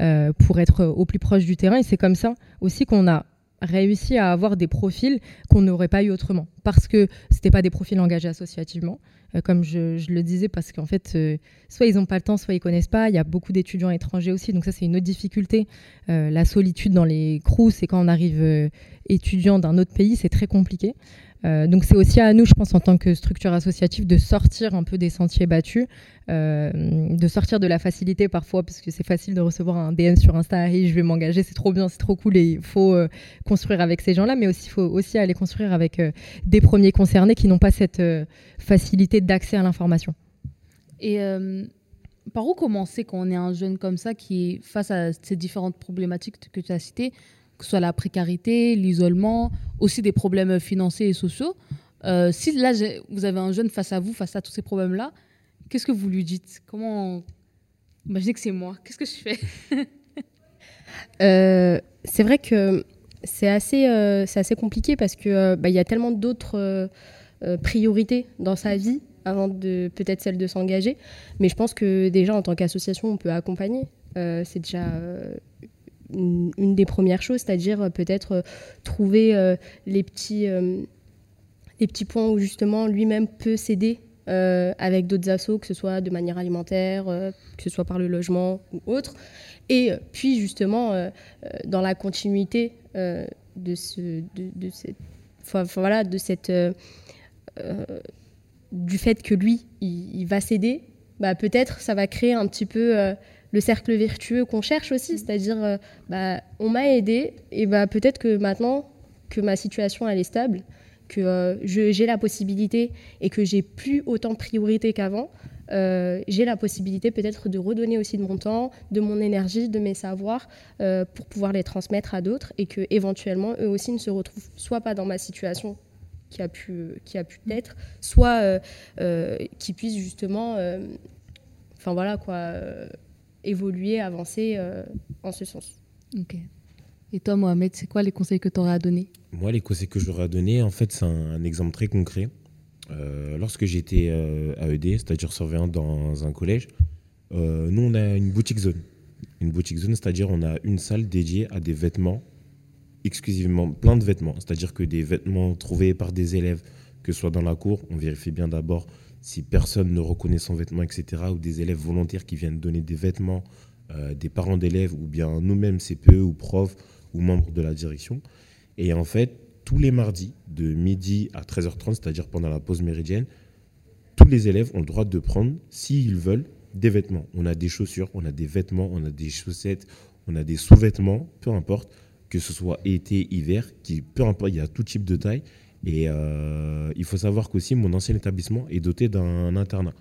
euh, pour être au plus proche du terrain. Et c'est comme ça aussi qu'on a réussi à avoir des profils qu'on n'aurait pas eu autrement. Parce que ce n'étaient pas des profils engagés associativement, euh, comme je, le disais, parce qu'en fait, euh, soit ils n'ont pas le temps, soit ils connaissent pas. Il y a beaucoup d'étudiants étrangers aussi, donc ça c'est une autre difficulté. Euh, la solitude dans les crews, c'est quand on arrive étudiant d'un autre pays, c'est très compliqué. Euh, donc c'est aussi à nous, je pense, en tant que structure associative, de sortir un peu des sentiers battus, euh, de sortir de la facilité parfois, parce que c'est facile de recevoir un DM sur Insta, hey, je vais m'engager, c'est trop bien, c'est trop cool, et il faut euh, construire avec ces gens-là, mais aussi il faut aussi aller construire avec des premiers concernés qui n'ont pas cette facilité d'accès à l'information. Et par où commencer quand on est un jeune comme ça qui est face à ces différentes problématiques que tu as citées? Que ce soit la précarité, l'isolement, aussi des problèmes financiers et sociaux. Euh, si là, vous avez un jeune face à vous, face à tous ces problèmes-là, qu'est-ce que vous lui dites? Comment Imaginez que c'est moi. Qu'est-ce que je fais? Euh, C'est vrai que c'est assez, euh, assez compliqué parce que bah, y a tellement d'autres priorités dans sa vie avant de peut-être celle de s'engager. Mais je pense que déjà en tant qu'association, on peut accompagner. c'est déjà une, des premières choses, c'est-à-dire euh, peut-être euh, trouver euh, les, petits, les petits points où justement lui-même peut s'aider avec d'autres assos, que ce soit de manière alimentaire, que ce soit par le logement ou autre. Et puis justement, dans la continuité de, ce, de, cette, voilà, de cette, du fait que lui, il, va s'aider, bah, peut-être ça va créer un petit peu le cercle vertueux qu'on cherche aussi, c'est-à-dire euh, bah, on m'a aidé et bah, peut-être que maintenant que ma situation elle est stable, que euh, j'ai la possibilité et que j'ai plus autant de priorité qu'avant, euh, j'ai la possibilité peut-être de redonner aussi de mon temps, de mon énergie, de mes savoirs pour pouvoir les transmettre à d'autres et que éventuellement eux aussi ne se retrouvent soit pas dans ma situation qui a pu qui a pu être, soit qui puissent justement, enfin voilà quoi évoluer, avancer euh, en ce sens. Ok. Et toi, Mohamed, c'est quoi les conseils que tu aurais à donner? Moi, les conseils que j'aurais à donner, en fait, c'est un, exemple très concret. Euh, lorsque j'étais euh, à ED, c'est-à-dire surveillant dans un collège, nous, on a une boutique zone. Une boutique zone, c'est-à-dire on a une salle dédiée à des vêtements, exclusivement plein de vêtements. C'est-à-dire que des vêtements trouvés par des élèves, que ce soit dans la cour, on vérifie bien d'abord si personne ne reconnaît son vêtement, etc., ou des élèves volontaires qui viennent donner des vêtements, euh, des parents d'élèves, ou bien nous-mêmes, CPE ou profs, ou membres de la direction. Et en fait, tous les mardis, de midi à 13h30, c'est-à-dire pendant la pause méridienne, tous les élèves ont le droit de prendre, s'ils veulent, des vêtements. On a des chaussures, on a des vêtements, on a des chaussettes, on a des sous-vêtements, peu importe, que ce soit été, hiver, qui, peu importe, il y a tout type de taille. Et euh, il faut savoir qu'aussi, mon ancien établissement est doté d'un internat.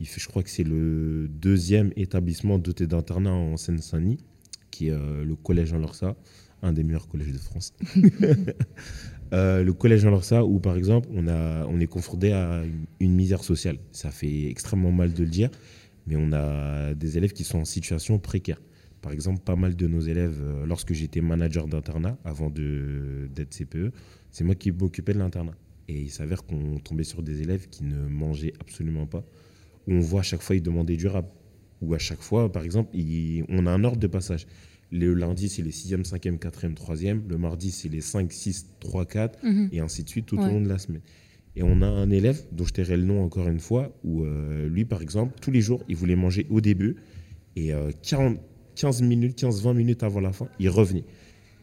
Je crois que c'est le deuxième établissement doté d'internat en Seine-Saint-Denis, qui est euh, le collège Jean Lorsa, un des meilleurs collèges de France. Euh, le collège Jean Lorsa, où par exemple, on, a, on est confronté à une, misère sociale. Ça fait extrêmement mal de le dire, mais on a des élèves qui sont en situation précaire. Par exemple, pas mal de nos élèves, lorsque j'étais manager d'internat, avant d'être CPE, c'est moi qui m'occupais de l'internat. Et il s'avère qu'on tombait sur des élèves qui ne mangeaient absolument pas. Où on voit à chaque fois ils demandaient du rap. Ou à chaque fois, par exemple, on a un ordre de passage. Le lundi, c'est les 6e, 5e, 4e, 3e. Le mardi, c'est les 5, 6, 3, 4. Et ainsi de suite tout au long de la semaine. Et on a un élève, dont je tairai le nom encore une fois, où euh, lui, par exemple, tous les jours, il voulait manger au début. Et 40, euh, 15 minutes, 15-20 minutes avant la fin, il revenait.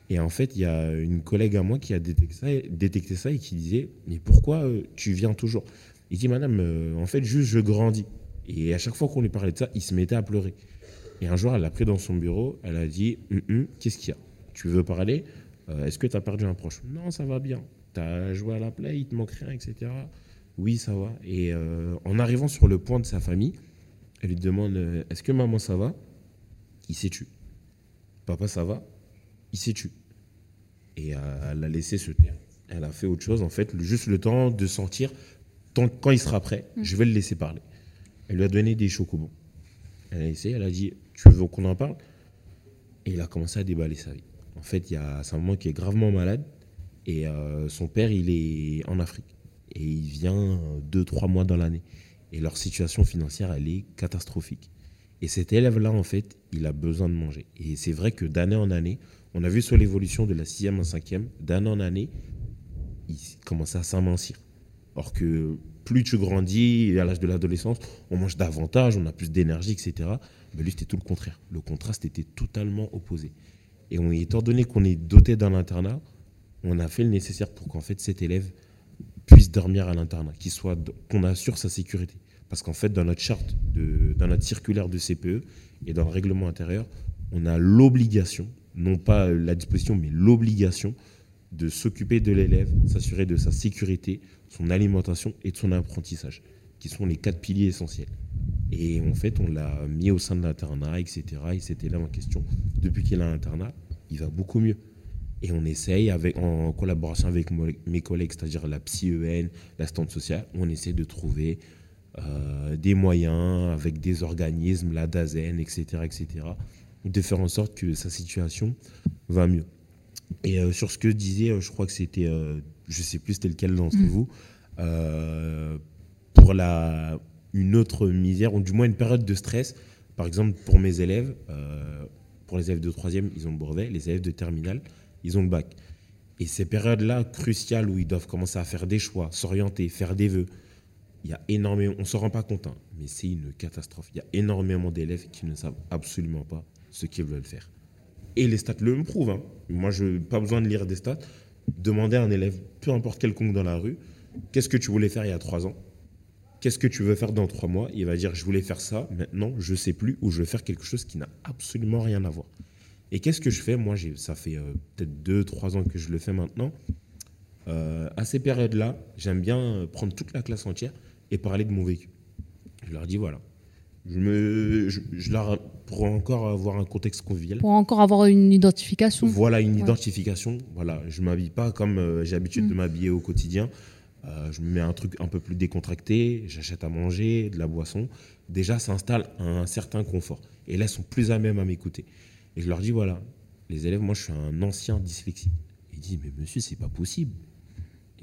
Et en fait, il y a une collègue à moi qui a détecté ça, et qui disait Mais pourquoi euh, tu viens toujours? Il dit Madame, euh, en fait, juste je grandis. Et à chaque fois qu'on lui parlait de ça, il se mettait à pleurer. Et un jour, elle l'a pris dans son bureau, elle a dit hum, hum, Qu'est-ce qu'il y a? Tu veux parler? Euh, Est-ce que tu as perdu un proche? Non, ça va bien. Tu as joué à la play, il te manque rien, etc. Oui, ça va. Et en arrivant sur le point de sa famille, elle lui demande Est-ce que maman, ça va? Il s'est tué. Papa, ça va? Il s'est tué. Et euh, elle a laissé se taire. Elle a fait autre chose, en fait, juste le temps de sentir, quand il sera prêt, mm. je vais le laisser parler. Elle lui a donné des chocobons. Elle a essayé, elle a dit Tu veux qu'on en parle? Et il a commencé à déballer sa vie. En fait, il y a sa maman qui est gravement malade et euh, son père, il est en Afrique. Et il vient deux, trois mois dans l'année. Et leur situation financière, elle est catastrophique. Et cet élève-là, en fait, il a besoin de manger. Et c'est vrai que d'année en année, on a vu sur l'évolution de la sixième en cinquième, d'année en année, il commençait à s'amincir. Or que plus tu grandis, à l'âge de l'adolescence, on mange davantage, on a plus d'énergie, etc. Mais lui, c'était tout le contraire. Le contraste était totalement opposé. Et on, étant donné qu'on est doté d'un internat, on a fait le nécessaire pour qu'en fait cet élève puisse dormir à l'internat, qu'il soit, qu'on assure sa sécurité. Parce qu'en fait, dans notre charte, dans notre circulaire de CPE et dans le règlement intérieur, on a l'obligation non pas la disposition, mais l'obligation de s'occuper de l'élève, s'assurer de sa sécurité, son alimentation et de son apprentissage, qui sont les quatre piliers essentiels. Et en fait, on l'a mis au sein de l'internat, etc. Et c'était là ma question. Depuis qu'il a l'internat, il va beaucoup mieux. Et on essaye, avec, en collaboration avec mes collègues, c'est-à-dire la PsyEN, l'assistante sociale, on essaie de trouver euh, des moyens avec des organismes, la DAZEN, etc., etc., de faire en sorte que sa situation va mieux. Et euh, sur ce que disait, euh, je crois que c'était, euh, je sais plus c'était lequel d'entre mm. vous, pour la, une autre misère, ou du moins une période de stress, par exemple pour mes élèves, pour les élèves de troisième, ils ont le brevet, les élèves de terminale, ils ont le bac. Et ces périodes-là cruciales où ils doivent commencer à faire des choix, s'orienter, faire des vœux, il y a énormément, on ne s'en rend pas compte, hein, mais c'est une catastrophe. Il y a énormément d'élèves qui ne savent absolument pas ce qu'ils veulent faire. Et les stats le prouvent. Hein. Moi, je n'ai pas besoin de lire des stats. Demandez à un élève, peu importe quelconque dans la rue, qu'est-ce que tu voulais faire il y a trois ans? Qu'est-ce que tu veux faire dans trois mois? Il va dire, je voulais faire ça, maintenant, je sais plus, ou je veux faire quelque chose qui n'a absolument rien à voir. Et qu'est-ce que je fais? Moi, ça fait euh, peut-être deux, trois ans que je le fais maintenant. Euh, à ces périodes-là, j'aime bien euh, prendre toute la classe entière et parler de mon vécu. Je leur dis, voilà, je me, je, pour encore avoir un contexte convivial. Pour encore avoir une identification. Voilà, une identification. Voilà, je m'habille pas comme euh, j'ai l'habitude de mm. m'habiller au quotidien. Euh, je me mets un truc un peu plus décontracté, j'achète à manger, de la boisson. Déjà, ça installe un certain confort. Et là, ils sont plus à même à m'écouter. Et je leur dis voilà, les élèves, moi, je suis un ancien dyslexique. Ils disent mais monsieur, c'est pas possible.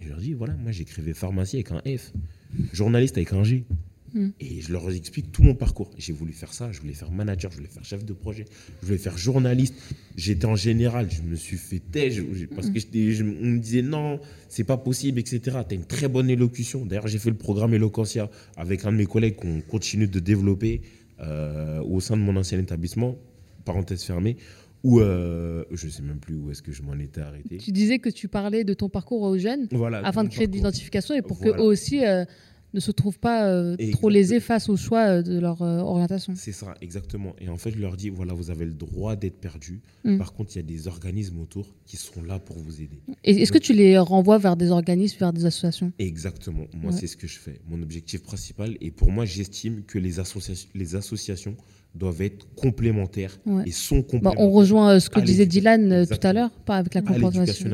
Et je leur dis voilà, moi, j'écrivais pharmacie avec un F, journaliste avec un G. Mm. Et je leur explique tout mon parcours. J'ai voulu faire ça, je voulais faire manager, je voulais faire chef de projet, je voulais faire journaliste. J'étais en général, je me suis fait taire parce que je, on me disait non, c'est pas possible, etc. Tu as une très bonne élocution. D'ailleurs, j'ai fait le programme Eloquentia avec un de mes collègues qu'on continue de développer euh, au sein de mon ancien établissement, parenthèse fermée, où euh, je sais même plus où est-ce que je m'en étais arrêté. Tu disais que tu parlais de ton parcours aux jeunes afin de créer de l'identification et pour que eux aussi. Euh, ne se trouvent pas euh, trop lésés face au choix euh, de leur euh, orientation. C'est ça, exactement. Et en fait, je leur dis, voilà, vous avez le droit d'être perdu. Mm. Par contre, il y a des organismes autour qui sont là pour vous aider. Est-ce que tu les renvoies vers des organismes, vers des associations? Exactement. Moi, c'est ce que je fais. Mon objectif principal. Et pour moi, j'estime que les, associations, les associations doivent être complémentaires et sont bah, complémentaires. on rejoint ce que disait Dylan tout à l'heure, pas avec la compensation.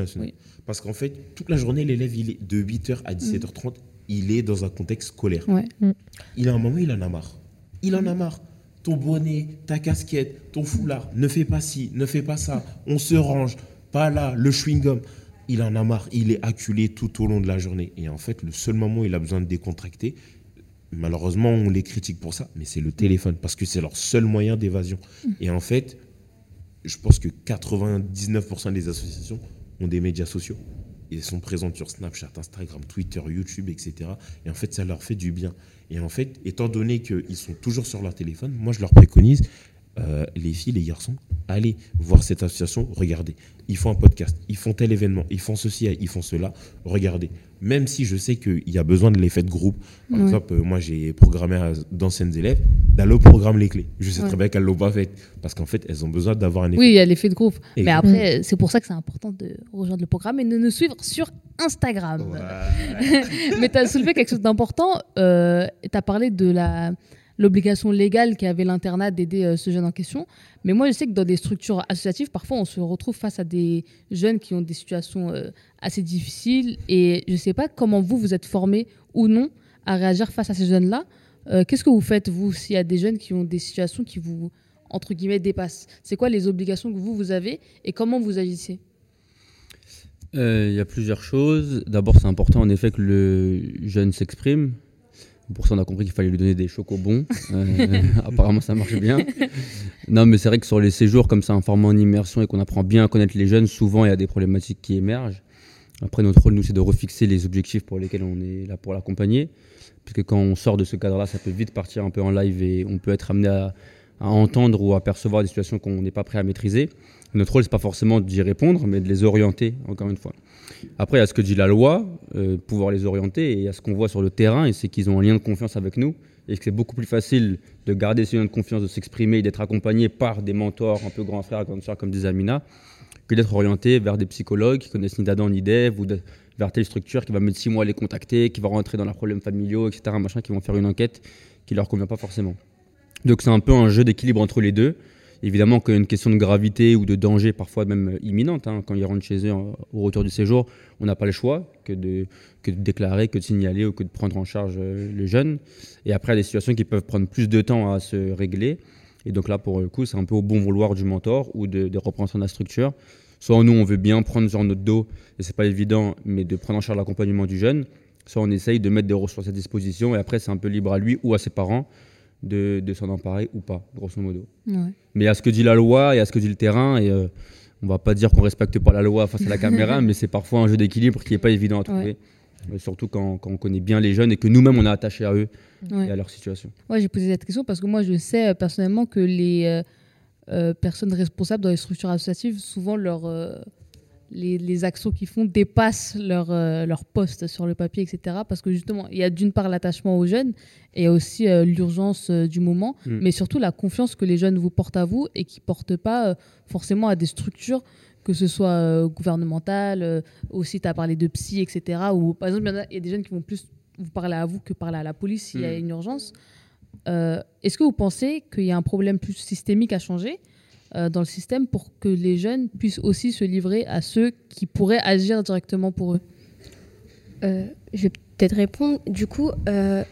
Parce qu'en fait, toute la journée, l'élève, il est de 8h à 17h30 il est dans un contexte scolaire. Mm. Il a un moment, il en a marre. Il en a marre. Ton bonnet, ta casquette, ton foulard, ne fais pas ci, ne fais pas ça. On se range. Pas là, le chewing-gum. Il en a marre. Il est acculé tout au long de la journée. Et en fait, le seul moment où il a besoin de décontracter, malheureusement, on les critique pour ça, mais c'est le téléphone, parce que c'est leur seul moyen d'évasion. Et en fait, je pense que 99% des associations ont des médias sociaux. Ils sont présents sur Snapchat, Instagram, Twitter, YouTube, etc. Et en fait, ça leur fait du bien. Et en fait, étant donné qu'ils sont toujours sur leur téléphone, moi, je leur préconise, euh, les filles, les garçons, allez voir cette association, regardez. Ils font un podcast, ils font tel événement, ils font ceci, ils font cela, regardez. Même si je sais qu'il y a besoin de l'effet de groupe. Par exemple, euh, moi j'ai programmé d'anciennes élèves d'aller au programme Les Clés. Je sais très bien qu'elles ne l'ont pas fait parce qu'en fait, elles ont besoin d'avoir un effet. Oui, il y a l'effet de groupe. Mais après, c'est pour ça que c'est important de rejoindre le programme et de nous suivre sur Instagram. Mais tu as soulevé quelque chose d'important. Euh, tu as parlé de la l'obligation légale qu'avait l'internat d'aider euh, ce jeune en question. Mais moi, je sais que dans des structures associatives, parfois, on se retrouve face à des jeunes qui ont des situations euh, assez difficiles. Et je ne sais pas comment vous, vous êtes formé ou non à réagir face à ces jeunes-là. Euh, qu'est-ce que vous faites, vous, s'il y a des jeunes qui ont des situations qui vous, entre guillemets, dépassent? C'est quoi les obligations que vous, vous avez et comment vous agissez? Il y a plusieurs choses. D'abord, c'est important en effet que le jeune s'exprime. Pour ça, on a compris qu'il fallait lui donner des chocobons. Euh, apparemment, ça marche bien. Non, mais c'est vrai que sur les séjours, comme ça, un format en immersion et qu'on apprend bien à connaître les jeunes, souvent, il y a des problématiques qui émergent. Après, notre rôle, nous, c'est de refixer les objectifs pour lesquels on est là pour l'accompagner. Puisque quand on sort de ce cadre-là, ça peut vite partir un peu en live et on peut être amené à, à entendre ou à percevoir des situations qu'on n'est pas prêt à maîtriser. Notre rôle, c'est pas forcément d'y répondre, mais de les orienter, encore une fois. Après, a ce que dit la loi, euh, pouvoir les orienter, et a ce qu'on voit sur le terrain, et c'est qu'ils ont un lien de confiance avec nous, et que c'est beaucoup plus facile de garder ce lien de confiance, de s'exprimer, d'être accompagné par des mentors, un peu grands frères, grandes soeurs comme des Amina, que d'être orienté vers des psychologues qui connaissent ni d'Adam ni d'Ève, ou vers telle structure qui va mettre six mois à les contacter, qui va rentrer dans leurs problèmes familiaux, etc., machin, qui vont faire une enquête qui leur convient pas forcément. Donc c'est un peu un jeu d'équilibre entre les deux. Évidemment qu'il y a une question de gravité ou de danger, parfois même imminente, hein. quand ils rentrent chez eux au retour du séjour, on n'a pas le choix que de, que de déclarer, que de signaler ou que de prendre en charge euh, les jeunes. Et après, il y a des situations qui peuvent prendre plus de temps à se régler. Et donc là, pour le coup, c'est un peu au bon vouloir du mentor ou de, de représentant de la structure. Soit nous, on veut bien prendre sur notre dos, et c'est pas évident, mais de prendre en charge l'accompagnement du jeune. Soit on essaye de mettre des ressources à disposition, et après, c'est un peu libre à lui ou à ses parents de, s'en emparer ou pas, grosso modo. Mais à ce que dit la loi et à ce que dit le terrain, et euh, on va pas dire qu'on respecte pas la loi face à la caméra, mais c'est parfois un jeu d'équilibre qui n'est pas évident à trouver. Euh, surtout quand, quand, on connaît bien les jeunes et que nous-mêmes on est attaché à eux et à leur situation. Ouais, j'ai posé cette question parce que moi je sais euh, personnellement que les personnes responsables dans les structures associatives, souvent leur les, actions qu'ils font dépassent leur, euh, leur poste sur le papier, etc. Parce que justement, il y a d'une part l'attachement aux jeunes et aussi euh, l'urgence euh, du moment, mm. mais surtout la confiance que les jeunes vous portent à vous et qui ne portent pas forcément à des structures, que ce soit gouvernementales, aussi tu as parlé de psy, etc. Ou par exemple, il y, a des jeunes qui vont plus vous parler à vous que parler à la police s'il y a mm. une urgence. Est-ce que vous pensez qu'il y a un problème plus systémique à changer euh, dans le système pour que les jeunes puissent aussi se livrer à ceux qui pourraient agir directement pour eux euh, Je vais peut-être répondre. Du coup, euh,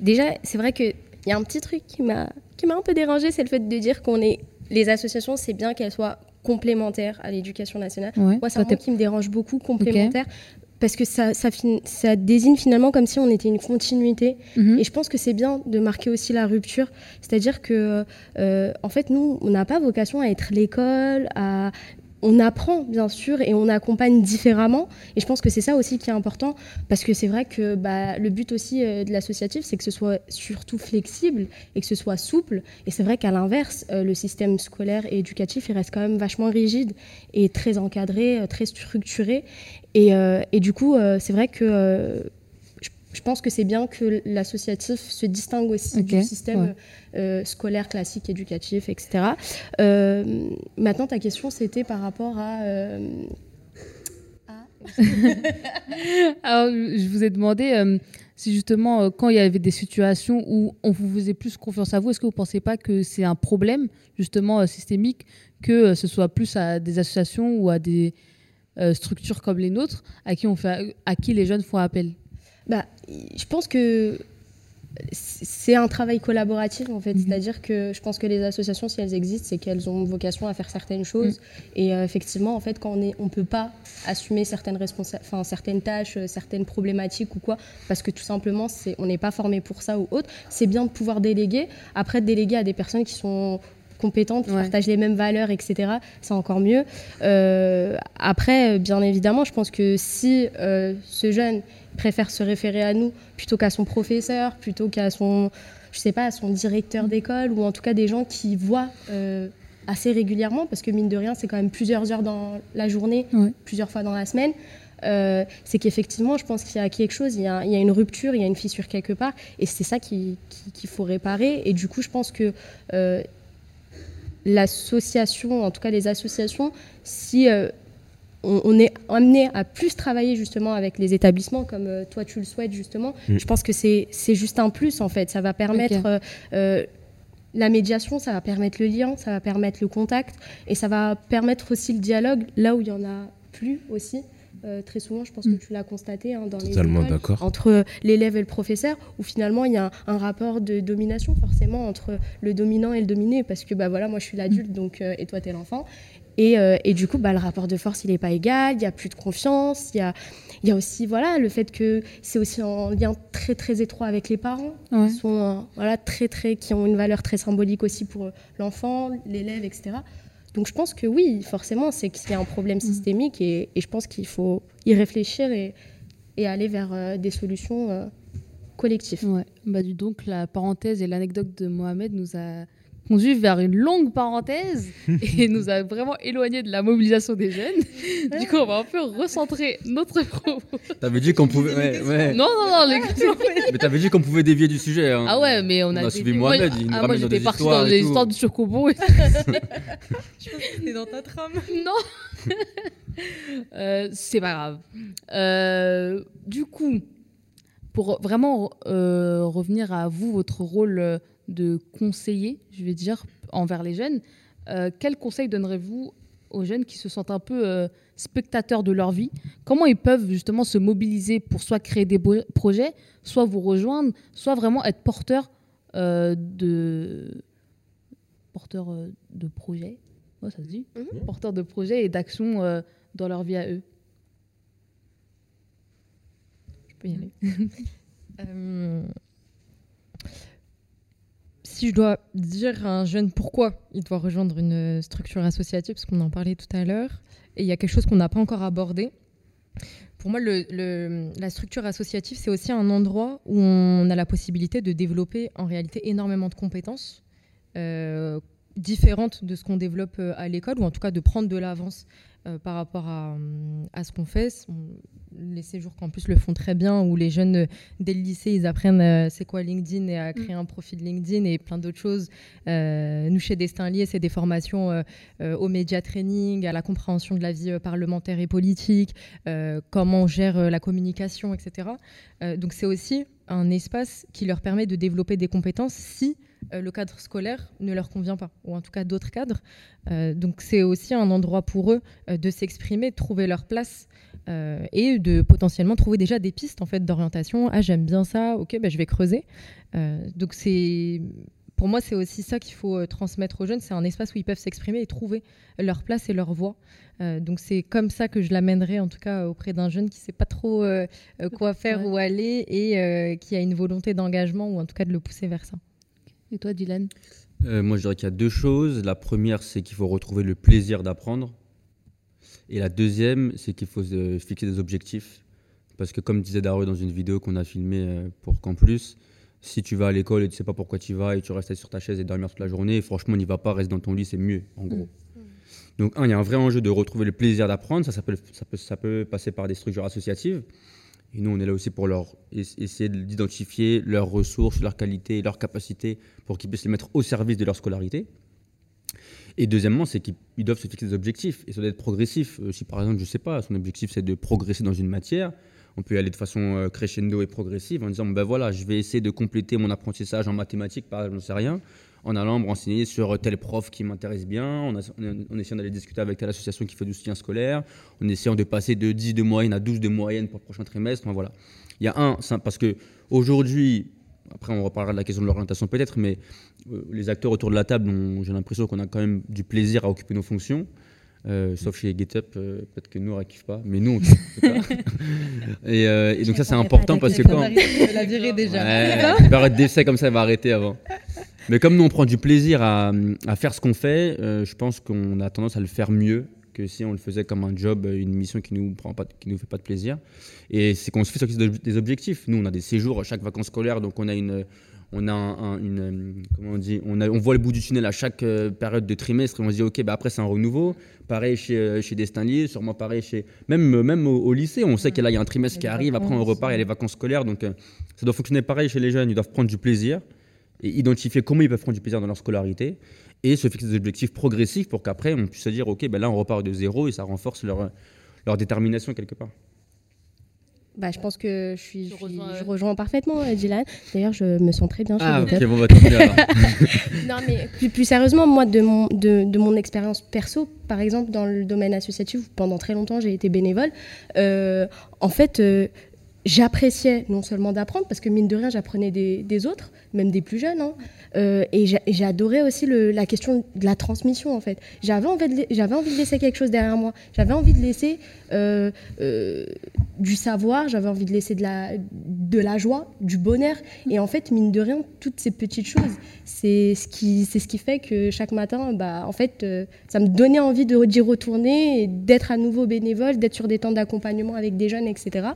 déjà, c'est vrai qu'il y a un petit truc qui m'a un peu dérangé, c'est le fait de dire qu'on est les associations, c'est bien qu'elles soient complémentaires à l'éducation nationale. Moi, c'est un truc qui me dérange beaucoup, complémentaire parce que ça, ça, ça, désigne finalement comme si on était une continuité. Mhm. Et je pense que c'est bien de marquer aussi la rupture. C'est-à-dire que, euh, en fait, nous, on n'a pas vocation à être l'école, à on apprend bien sûr et on accompagne différemment. Et je pense que c'est ça aussi qui est important parce que c'est vrai que bah, le but aussi euh, de l'associatif, c'est que ce soit surtout flexible et que ce soit souple. Et c'est vrai qu'à l'inverse, euh, le système scolaire et éducatif, il reste quand même vachement rigide et très encadré, euh, très structuré. Et, et du coup, c'est vrai que je je pense que c'est bien que l'associatif se distingue aussi du système scolaire classique, éducatif, etc. maintenant, ta question, c'était par rapport à... Alors, je vous ai demandé si justement, euh, quand il y avait des situations où on vous faisait plus confiance à vous, est-ce que vous ne pensez pas que c'est un problème justement euh, systémique que euh, ce soit plus à des associations ou à des structures comme les nôtres à qui, on fait, à qui les jeunes font appel bah, Je pense que c'est un travail collaboratif en fait, mhm. c'est-à-dire que je pense que les associations, si elles existent, c'est qu'elles ont vocation à faire certaines choses. Mhm. Et euh, effectivement, en fait, quand on est, on peut pas assumer certaines enfin certaines tâches, euh, certaines problématiques ou quoi, parce que tout simplement, c'est, on n'est pas formé pour ça ou autre. C'est bien de pouvoir déléguer. Après, déléguer à des personnes qui sont compétentes, qui partagent les mêmes valeurs, etc. C'est encore mieux. Euh, après, bien évidemment, je pense que si ce jeune préfère se référer à nous plutôt qu'à son professeur, plutôt qu'à son, je sais pas, à son directeur mm. d'école, ou en tout cas des gens qui voient euh, assez régulièrement, parce que mine de rien, c'est quand même plusieurs heures dans la journée, plusieurs fois dans la semaine. Euh, c'est qu'effectivement, je pense qu'il y a quelque chose, il y a, une rupture, il y a une fissure quelque part, et c'est ça qu'il faut réparer. Et du coup, je pense que euh, l'association, en tout cas les associations, si on, est amené à plus travailler justement avec les établissements comme euh, toi tu le souhaites justement. Mm. Je pense que c'est juste un plus en fait. Ça va permettre euh, euh, la médiation, ça va permettre le lien, ça va permettre le contact et ça va permettre aussi le dialogue là où il y en a plus aussi. Très souvent, je pense que mm. tu l'as constaté hein, dans Totalement les entre l'élève et le professeur, où finalement il y a un, rapport de domination forcément entre le dominant et le dominé, parce que bah voilà, moi je suis l'adulte, donc et toi tu es l'enfant, euh, et, du coup, bah, le rapport de force, il n'est pas égal, il n'y a plus de confiance, il y a, y a aussi voilà, le fait que c'est aussi un lien très très étroit avec les parents, qui, sont, euh, voilà, très, très, qui ont une valeur très symbolique aussi pour euh, l'enfant, l'élève, etc. Donc je pense que oui, forcément, c'est qu'il y a un problème mm. systémique et, je pense qu'il faut y réfléchir et, et aller vers des solutions collectives. Ouais. Bah, donc, la parenthèse et l'anecdote de Mohamed nous a conduit vers une longue parenthèse et nous a vraiment éloigné de la mobilisation des jeunes. Du coup, on va un peu recentrer notre propos. T'avais dit qu'on pouvait. Ouais, ouais. Non, non, non, les gars. Mais t'avais dit qu'on pouvait dévier du sujet. Hein. Ah ouais, mais on a. On a suivi Mohamed, il nous ah, moi, j'étais parti dans les histoires du surcobon. Je pense que dans ta trame. Non euh, C'est pas grave. Euh, du coup, pour vraiment euh, revenir à vous, votre rôle de conseiller, je vais dire, envers les jeunes, euh, quel conseil donnerez-vous aux jeunes qui se sentent un peu euh, spectateurs de leur vie? Comment ils peuvent justement se mobiliser pour soit créer des projets, soit vous rejoindre, soit vraiment être porteurs euh, de porteurs de projets? Ça se dit mhm. Porteurs de projets et d'actions dans leur vie à eux. Je peux y aller. si je dois dire à un jeune pourquoi il doit rejoindre une structure associative, parce qu'on en parlait tout à l'heure, et il y a quelque chose qu'on n'a pas encore abordé. Pour moi, la structure associative, c'est aussi un endroit où on a la possibilité de développer en réalité énormément de compétences euh, différentes de ce qu'on développe euh, à l'école, ou en tout cas de prendre de l'avance euh, par rapport à, à ce qu'on fait. les séjours campus le font très bien, où les jeunes, euh, dès le lycée, ils apprennent euh, c'est quoi LinkedIn et à créer mm. un profil LinkedIn et plein d'autres choses. nous, chez Destin Lié, c'est des formations au média training, à la compréhension de la vie parlementaire et politique, comment on gère la communication, etc. donc c'est aussi un espace qui leur permet de développer des compétences si euh, le cadre scolaire ne leur convient pas, ou en tout cas d'autres cadres. Euh, donc c'est aussi un endroit pour eux euh, de s'exprimer, de trouver leur place et de potentiellement trouver déjà des pistes en fait d'orientation. Ah j'aime bien ça, ok, bah, je vais creuser. donc c'est pour moi, c'est aussi ça qu'il faut transmettre aux jeunes. C'est un espace où ils peuvent s'exprimer et trouver leur place et leur voix. donc c'est comme ça que je l'amènerai, en tout cas auprès d'un jeune qui ne sait pas trop quoi faire, ou aller, et qui a une volonté d'engagement, ou en tout cas de le pousser vers ça. Et toi, Dylan euh, Moi, je dirais qu'il y a deux choses. La première, c'est qu'il faut retrouver le plaisir d'apprendre. Et la deuxième, c'est qu'il faut se fixer des objectifs. Parce que comme disait Dario dans une vidéo qu'on a filmée euh, pour Campus, si tu vas à l'école et tu sais pas pourquoi tu vas et tu restes sur ta chaise et dormir toute la journée, franchement, n'y va pas, reste dans ton lit, c'est mieux, en gros. Mm. Donc, un, il y a un vrai enjeu de retrouver le plaisir d'apprendre. Ça, ça, peut, ça, peut, ça peut passer par des structures associatives. Et nous, on est là aussi pour leur essayer d'identifier leurs ressources, leurs qualités, leurs capacités pour qu'ils puissent les mettre au service de leur scolarité. Et deuxièmement, c'est qu'ils doivent se fixer des objectifs et ça doit être progressif. Euh, si par exemple, je ne sais pas, son objectif c'est de progresser dans une matière, on peut y aller de façon euh, crescendo et progressive en disant ben voilà, je vais essayer de compléter mon apprentissage en mathématiques, par exemple, j'en sais rien, en allant me renseigner sur tel prof qui m'intéresse bien, en, essayant d'aller discuter avec telle association qui fait du soutien scolaire, en essayant de passer de 10 de moyenne à 12 de moyenne pour le prochain trimestre. voilà. Il y a un, parce que aujourd'hui, après on reparlera de la question de l'orientation peut-être, mais euh, les acteurs autour de la table, j'ai l'impression qu'on a quand même du plaisir à occuper nos fonctions. Euh, sauf chez GitHub, euh, peut-être que nous on kiffe pas, mais nous on kiffe pas. et, et, donc ça c'est important parce que quand la virée déjà, ouais, période d'essai comme ça elle va arrêter avant. Mais comme nous on prend du plaisir à, à faire ce qu'on fait, je pense qu'on a tendance à le faire mieux que si on le faisait comme un job, une mission qui nous prend pas, qui nous fait pas de plaisir. Et c'est qu'on se fait des objectifs. Nous on a des séjours à chaque vacances scolaires, donc on a une on a une, comment on dit, on, a, on voit le bout du tunnel à chaque euh, période de trimestre et on se dit ok, bah après c'est un renouveau. Pareil chez, euh, chez Destinlier, sûrement pareil chez même même au, lycée, on sait qu'il y a un trimestre qui arrive, après on repart, il y a les vacances scolaires, donc euh, ça doit fonctionner pareil chez les jeunes. Ils doivent prendre du plaisir et identifier comment ils peuvent prendre du plaisir dans leur scolarité et se fixer des objectifs progressifs pour qu'après on puisse se dire ok, ben là on repart de zéro et ça renforce leur leur détermination quelque part. Bah, je pense que je, suis, je, rejoins, parfaitement euh, Dylan. D'ailleurs, je me sens très bien chez Ah, ok, bon, bah, Non, mais plus, sérieusement, moi, de mon, de, de mon expérience perso, par exemple, dans le domaine associatif, pendant très longtemps, j'ai été bénévole. Euh, en fait, euh, j'appréciais non seulement d'apprendre, parce que mine de rien, j'apprenais des, autres, même des plus jeunes. Hein, euh, et adoré aussi la question de la transmission, en fait. J'avais envie, de, envie de laisser quelque chose derrière moi. J'avais envie de laisser euh, euh, du savoir, j'avais envie de laisser de la, de la joie, du bonheur. Et en fait, mine de rien, toutes ces petites choses, c'est ce qui, ce qui fait que chaque matin, bah, en fait, ça me donnait envie d'y retourner, d'être à nouveau bénévole, d'être sur des temps d'accompagnement avec des jeunes, etc.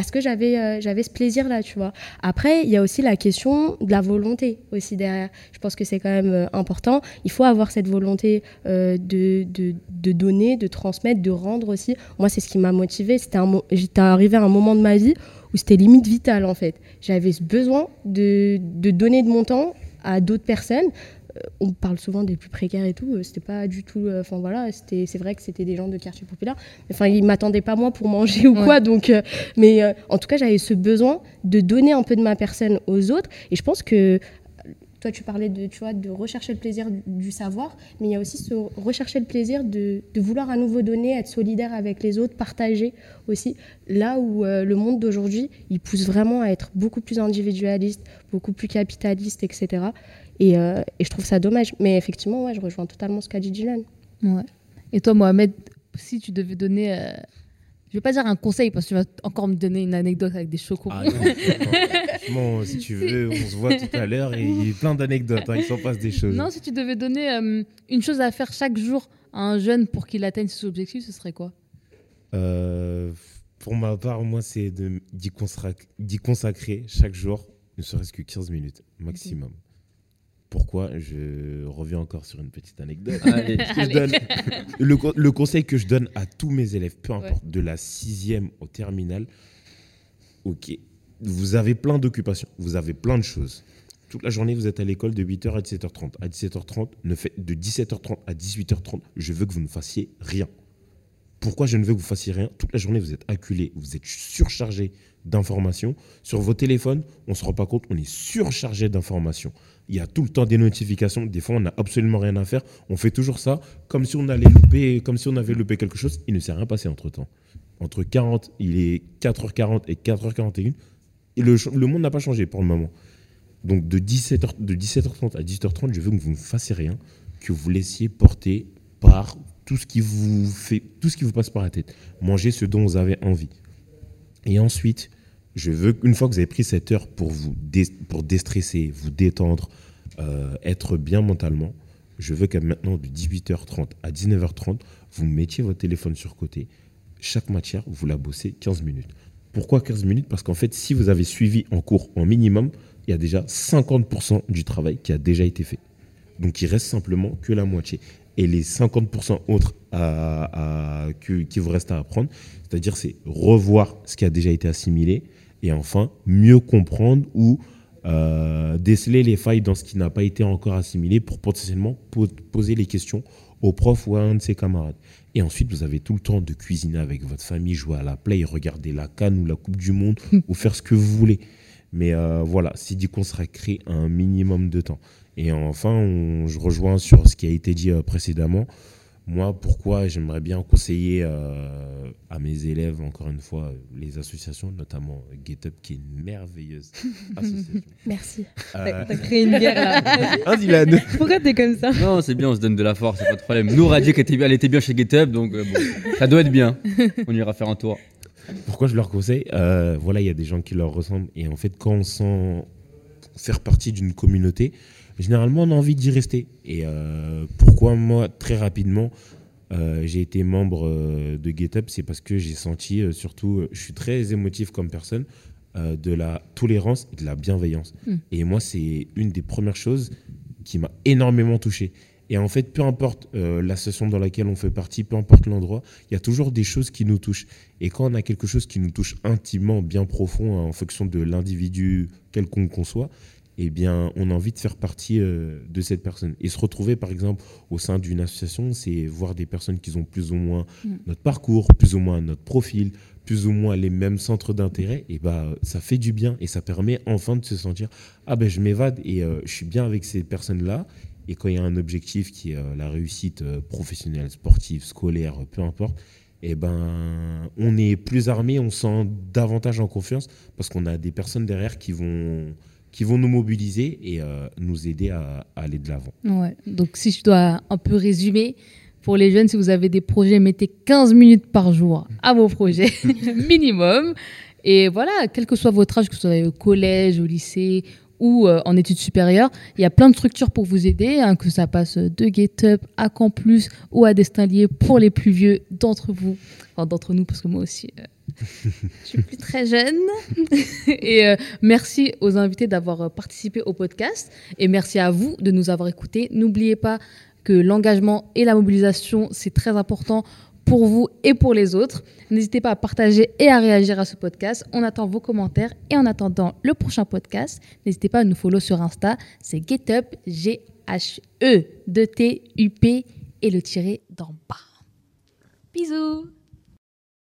Parce que j'avais j'avais ce plaisir-là, tu vois. Après, il y a aussi la question de la volonté aussi derrière je pense que c'est quand même euh, important. Il faut avoir cette volonté euh, de, de, donner, de transmettre, de rendre aussi. Moi, c'est ce qui m'a motivée. J'étais arrivée à un moment de ma vie où c'était limite vital en fait. J'avais besoin de, de, donner de mon temps à d'autres personnes. Euh, on parle souvent des plus précaires et tout. C'était pas du tout. Enfin voilà, c'était. C'est vrai que c'était des gens de quartier populaire. Enfin, ils m'attendaient pas moi pour manger ou quoi. Donc, mais en tout cas, j'avais ce besoin de donner un peu de ma personne aux autres. Et je pense que toi, tu parlais de, tu vois, de rechercher le plaisir du savoir, mais il y a aussi ce rechercher le plaisir de, de vouloir à nouveau donner, être solidaire avec les autres, partager aussi. Là où euh, le monde d'aujourd'hui, il pousse vraiment à être beaucoup plus individualiste, beaucoup plus capitaliste, etc. Et, euh, et je trouve ça dommage. Mais effectivement, ouais, je rejoins totalement ce qu'a dit Dylan. Ouais. Et toi, Mohamed, si tu devais donner euh, je vais pas dire un conseil parce que tu vas encore me donner une anecdote avec des chocos. Ah bon, si tu veux, on se voit tout à l'heure et il y a plein d'anecdotes, hein, il s'en passe des choses. Non, si tu devais donner euh, une chose à faire chaque jour à un jeune pour qu'il atteigne ses objectifs, ce serait quoi? Euh, Pour ma part, moi, c'est d'y consacrer, consacrer, chaque jour, ne serait-ce que 15 minutes maximum. Pourquoi Je reviens encore sur une petite anecdote. le, conseil que je donne à tous mes élèves, peu importe, de la sixième au terminal, ok, vous avez plein d'occupations, vous avez plein de choses. Toute la journée, vous êtes à l'école de 8h à 17h30. À 17h30, ne fait, de 17h30 à 18h30, je veux que vous ne fassiez rien. Pourquoi je ne veux que vous fassiez rien? Toute la journée, vous êtes acculé, vous êtes surchargé d'informations. Sur vos téléphones, on ne se rend pas compte, on est surchargé d'informations il y a tout le temps des notifications. Des fois, on n'a absolument rien à faire. On fait toujours ça comme si on allait louper, comme si on avait loupé quelque chose. Il ne s'est rien passé entre temps. Entre 40, il est 4h40 et 4h41. Et le, le monde n'a pas changé pour le moment. Donc de, 17h, de 17h30 à 18h30, je veux que vous ne fassiez rien, que vous laissiez porter par tout ce qui vous fait, tout ce qui vous passe par la tête. Mangez ce dont vous avez envie. Et ensuite, je veux qu'une fois que vous avez pris cette heure pour vous pour déstresser, vous détendre, euh, être bien mentalement, je veux que maintenant de 18h30 à 19h30, vous mettiez votre téléphone sur côté. Chaque matière, vous la bossez 15 minutes. Pourquoi 15 minutes? Parce qu'en fait, si vous avez suivi en cours en minimum, il y a déjà 50% du travail qui a déjà été fait. Donc il reste simplement que la moitié. Et les 50% autres qui vous reste à apprendre. C'est-à-dire, c'est revoir ce qui a déjà été assimilé et enfin mieux comprendre ou euh, déceler les failles dans ce qui n'a pas été encore assimilé pour potentiellement poser les questions au prof ou à un de ses camarades. Et ensuite, vous avez tout le temps de cuisiner avec votre famille, jouer à la play, regarder la canne ou la Coupe du Monde ou faire ce que vous voulez. Mais euh, voilà, c'est dit qu'on sera créé un minimum de temps. Et enfin, je rejoins sur ce qui a été dit euh, précédemment. Moi, pourquoi j'aimerais bien conseiller euh, à mes élèves, encore une fois, les associations, notamment GetUp, qui est une merveilleuse association. Merci. Euh... T'as créé une guerre là. hein, Dylan Pourquoi t'es comme ça Non, c'est bien, on se donne de la force, c'est pas de problème. Nous, Radia, elle était bien chez GetUp, donc euh, bon, ça doit être bien. On ira faire un tour. Pourquoi je leur conseille? Euh, Voilà, il y a des gens qui leur ressemblent. Et en fait, quand on sent faire partie d'une communauté, généralement, on a envie d'y rester. Et euh, pourquoi moi, très rapidement, euh, j'ai été membre euh, de GetUp, c'est parce que j'ai senti, surtout, je suis très émotif comme personne, de la tolérance et de la bienveillance. Hmm. Et moi, c'est une des premières choses qui m'a énormément touché. Et en fait, peu importe l'association dans laquelle on fait partie, peu importe l'endroit, il y a toujours des choses qui nous touchent. Et quand on a quelque chose qui nous touche intimement, bien profond, en fonction de l'individu quelconque qu'on soit, eh bien, on a envie de faire partie euh, de cette personne. Et se retrouver, par exemple, au sein d'une association, c'est voir des personnes qui ont plus ou moins mm. notre parcours, plus ou moins notre profil, plus ou moins les mêmes centres d'intérêt. Et bah, ça fait du bien et ça permet enfin de se sentir ah ben je m'évade et euh, je suis bien avec ces personnes-là. Et quand il y a un objectif qui est euh, la réussite professionnelle, sportive, scolaire, peu importe, eh ben, on est plus armé, on sent davantage en confiance parce qu'on a des personnes derrière qui vont qui vont nous mobiliser et euh, nous aider à, aller de l'avant. Donc, si je dois un peu résumer, pour les jeunes, si vous avez des projets, mettez 15 minutes par jour à vos projets, minimum. Et voilà, quel que soit votre âge, que ce soit au collège, au lycée ou euh, en études supérieures, il y a plein de structures pour vous aider, hein, que ça passe de GetUp à Campus ou à Destin Lié pour les plus vieux d'entre vous, d'entre nous, parce que moi aussi, euh, je suis plus très jeune. et euh, merci aux invités d'avoir euh, participé au podcast. Et merci à vous de nous avoir écoutés. N'oubliez pas que l'engagement et la mobilisation, c'est très important pour vous et pour les autres. N'hésitez pas à partager et à réagir à ce podcast. On attend vos commentaires. Et en attendant le prochain podcast, n'hésitez pas à nous follow sur Insta. C'est GetUp, G-H-E, D-T-U-P et le tirer d'en bas. Bisous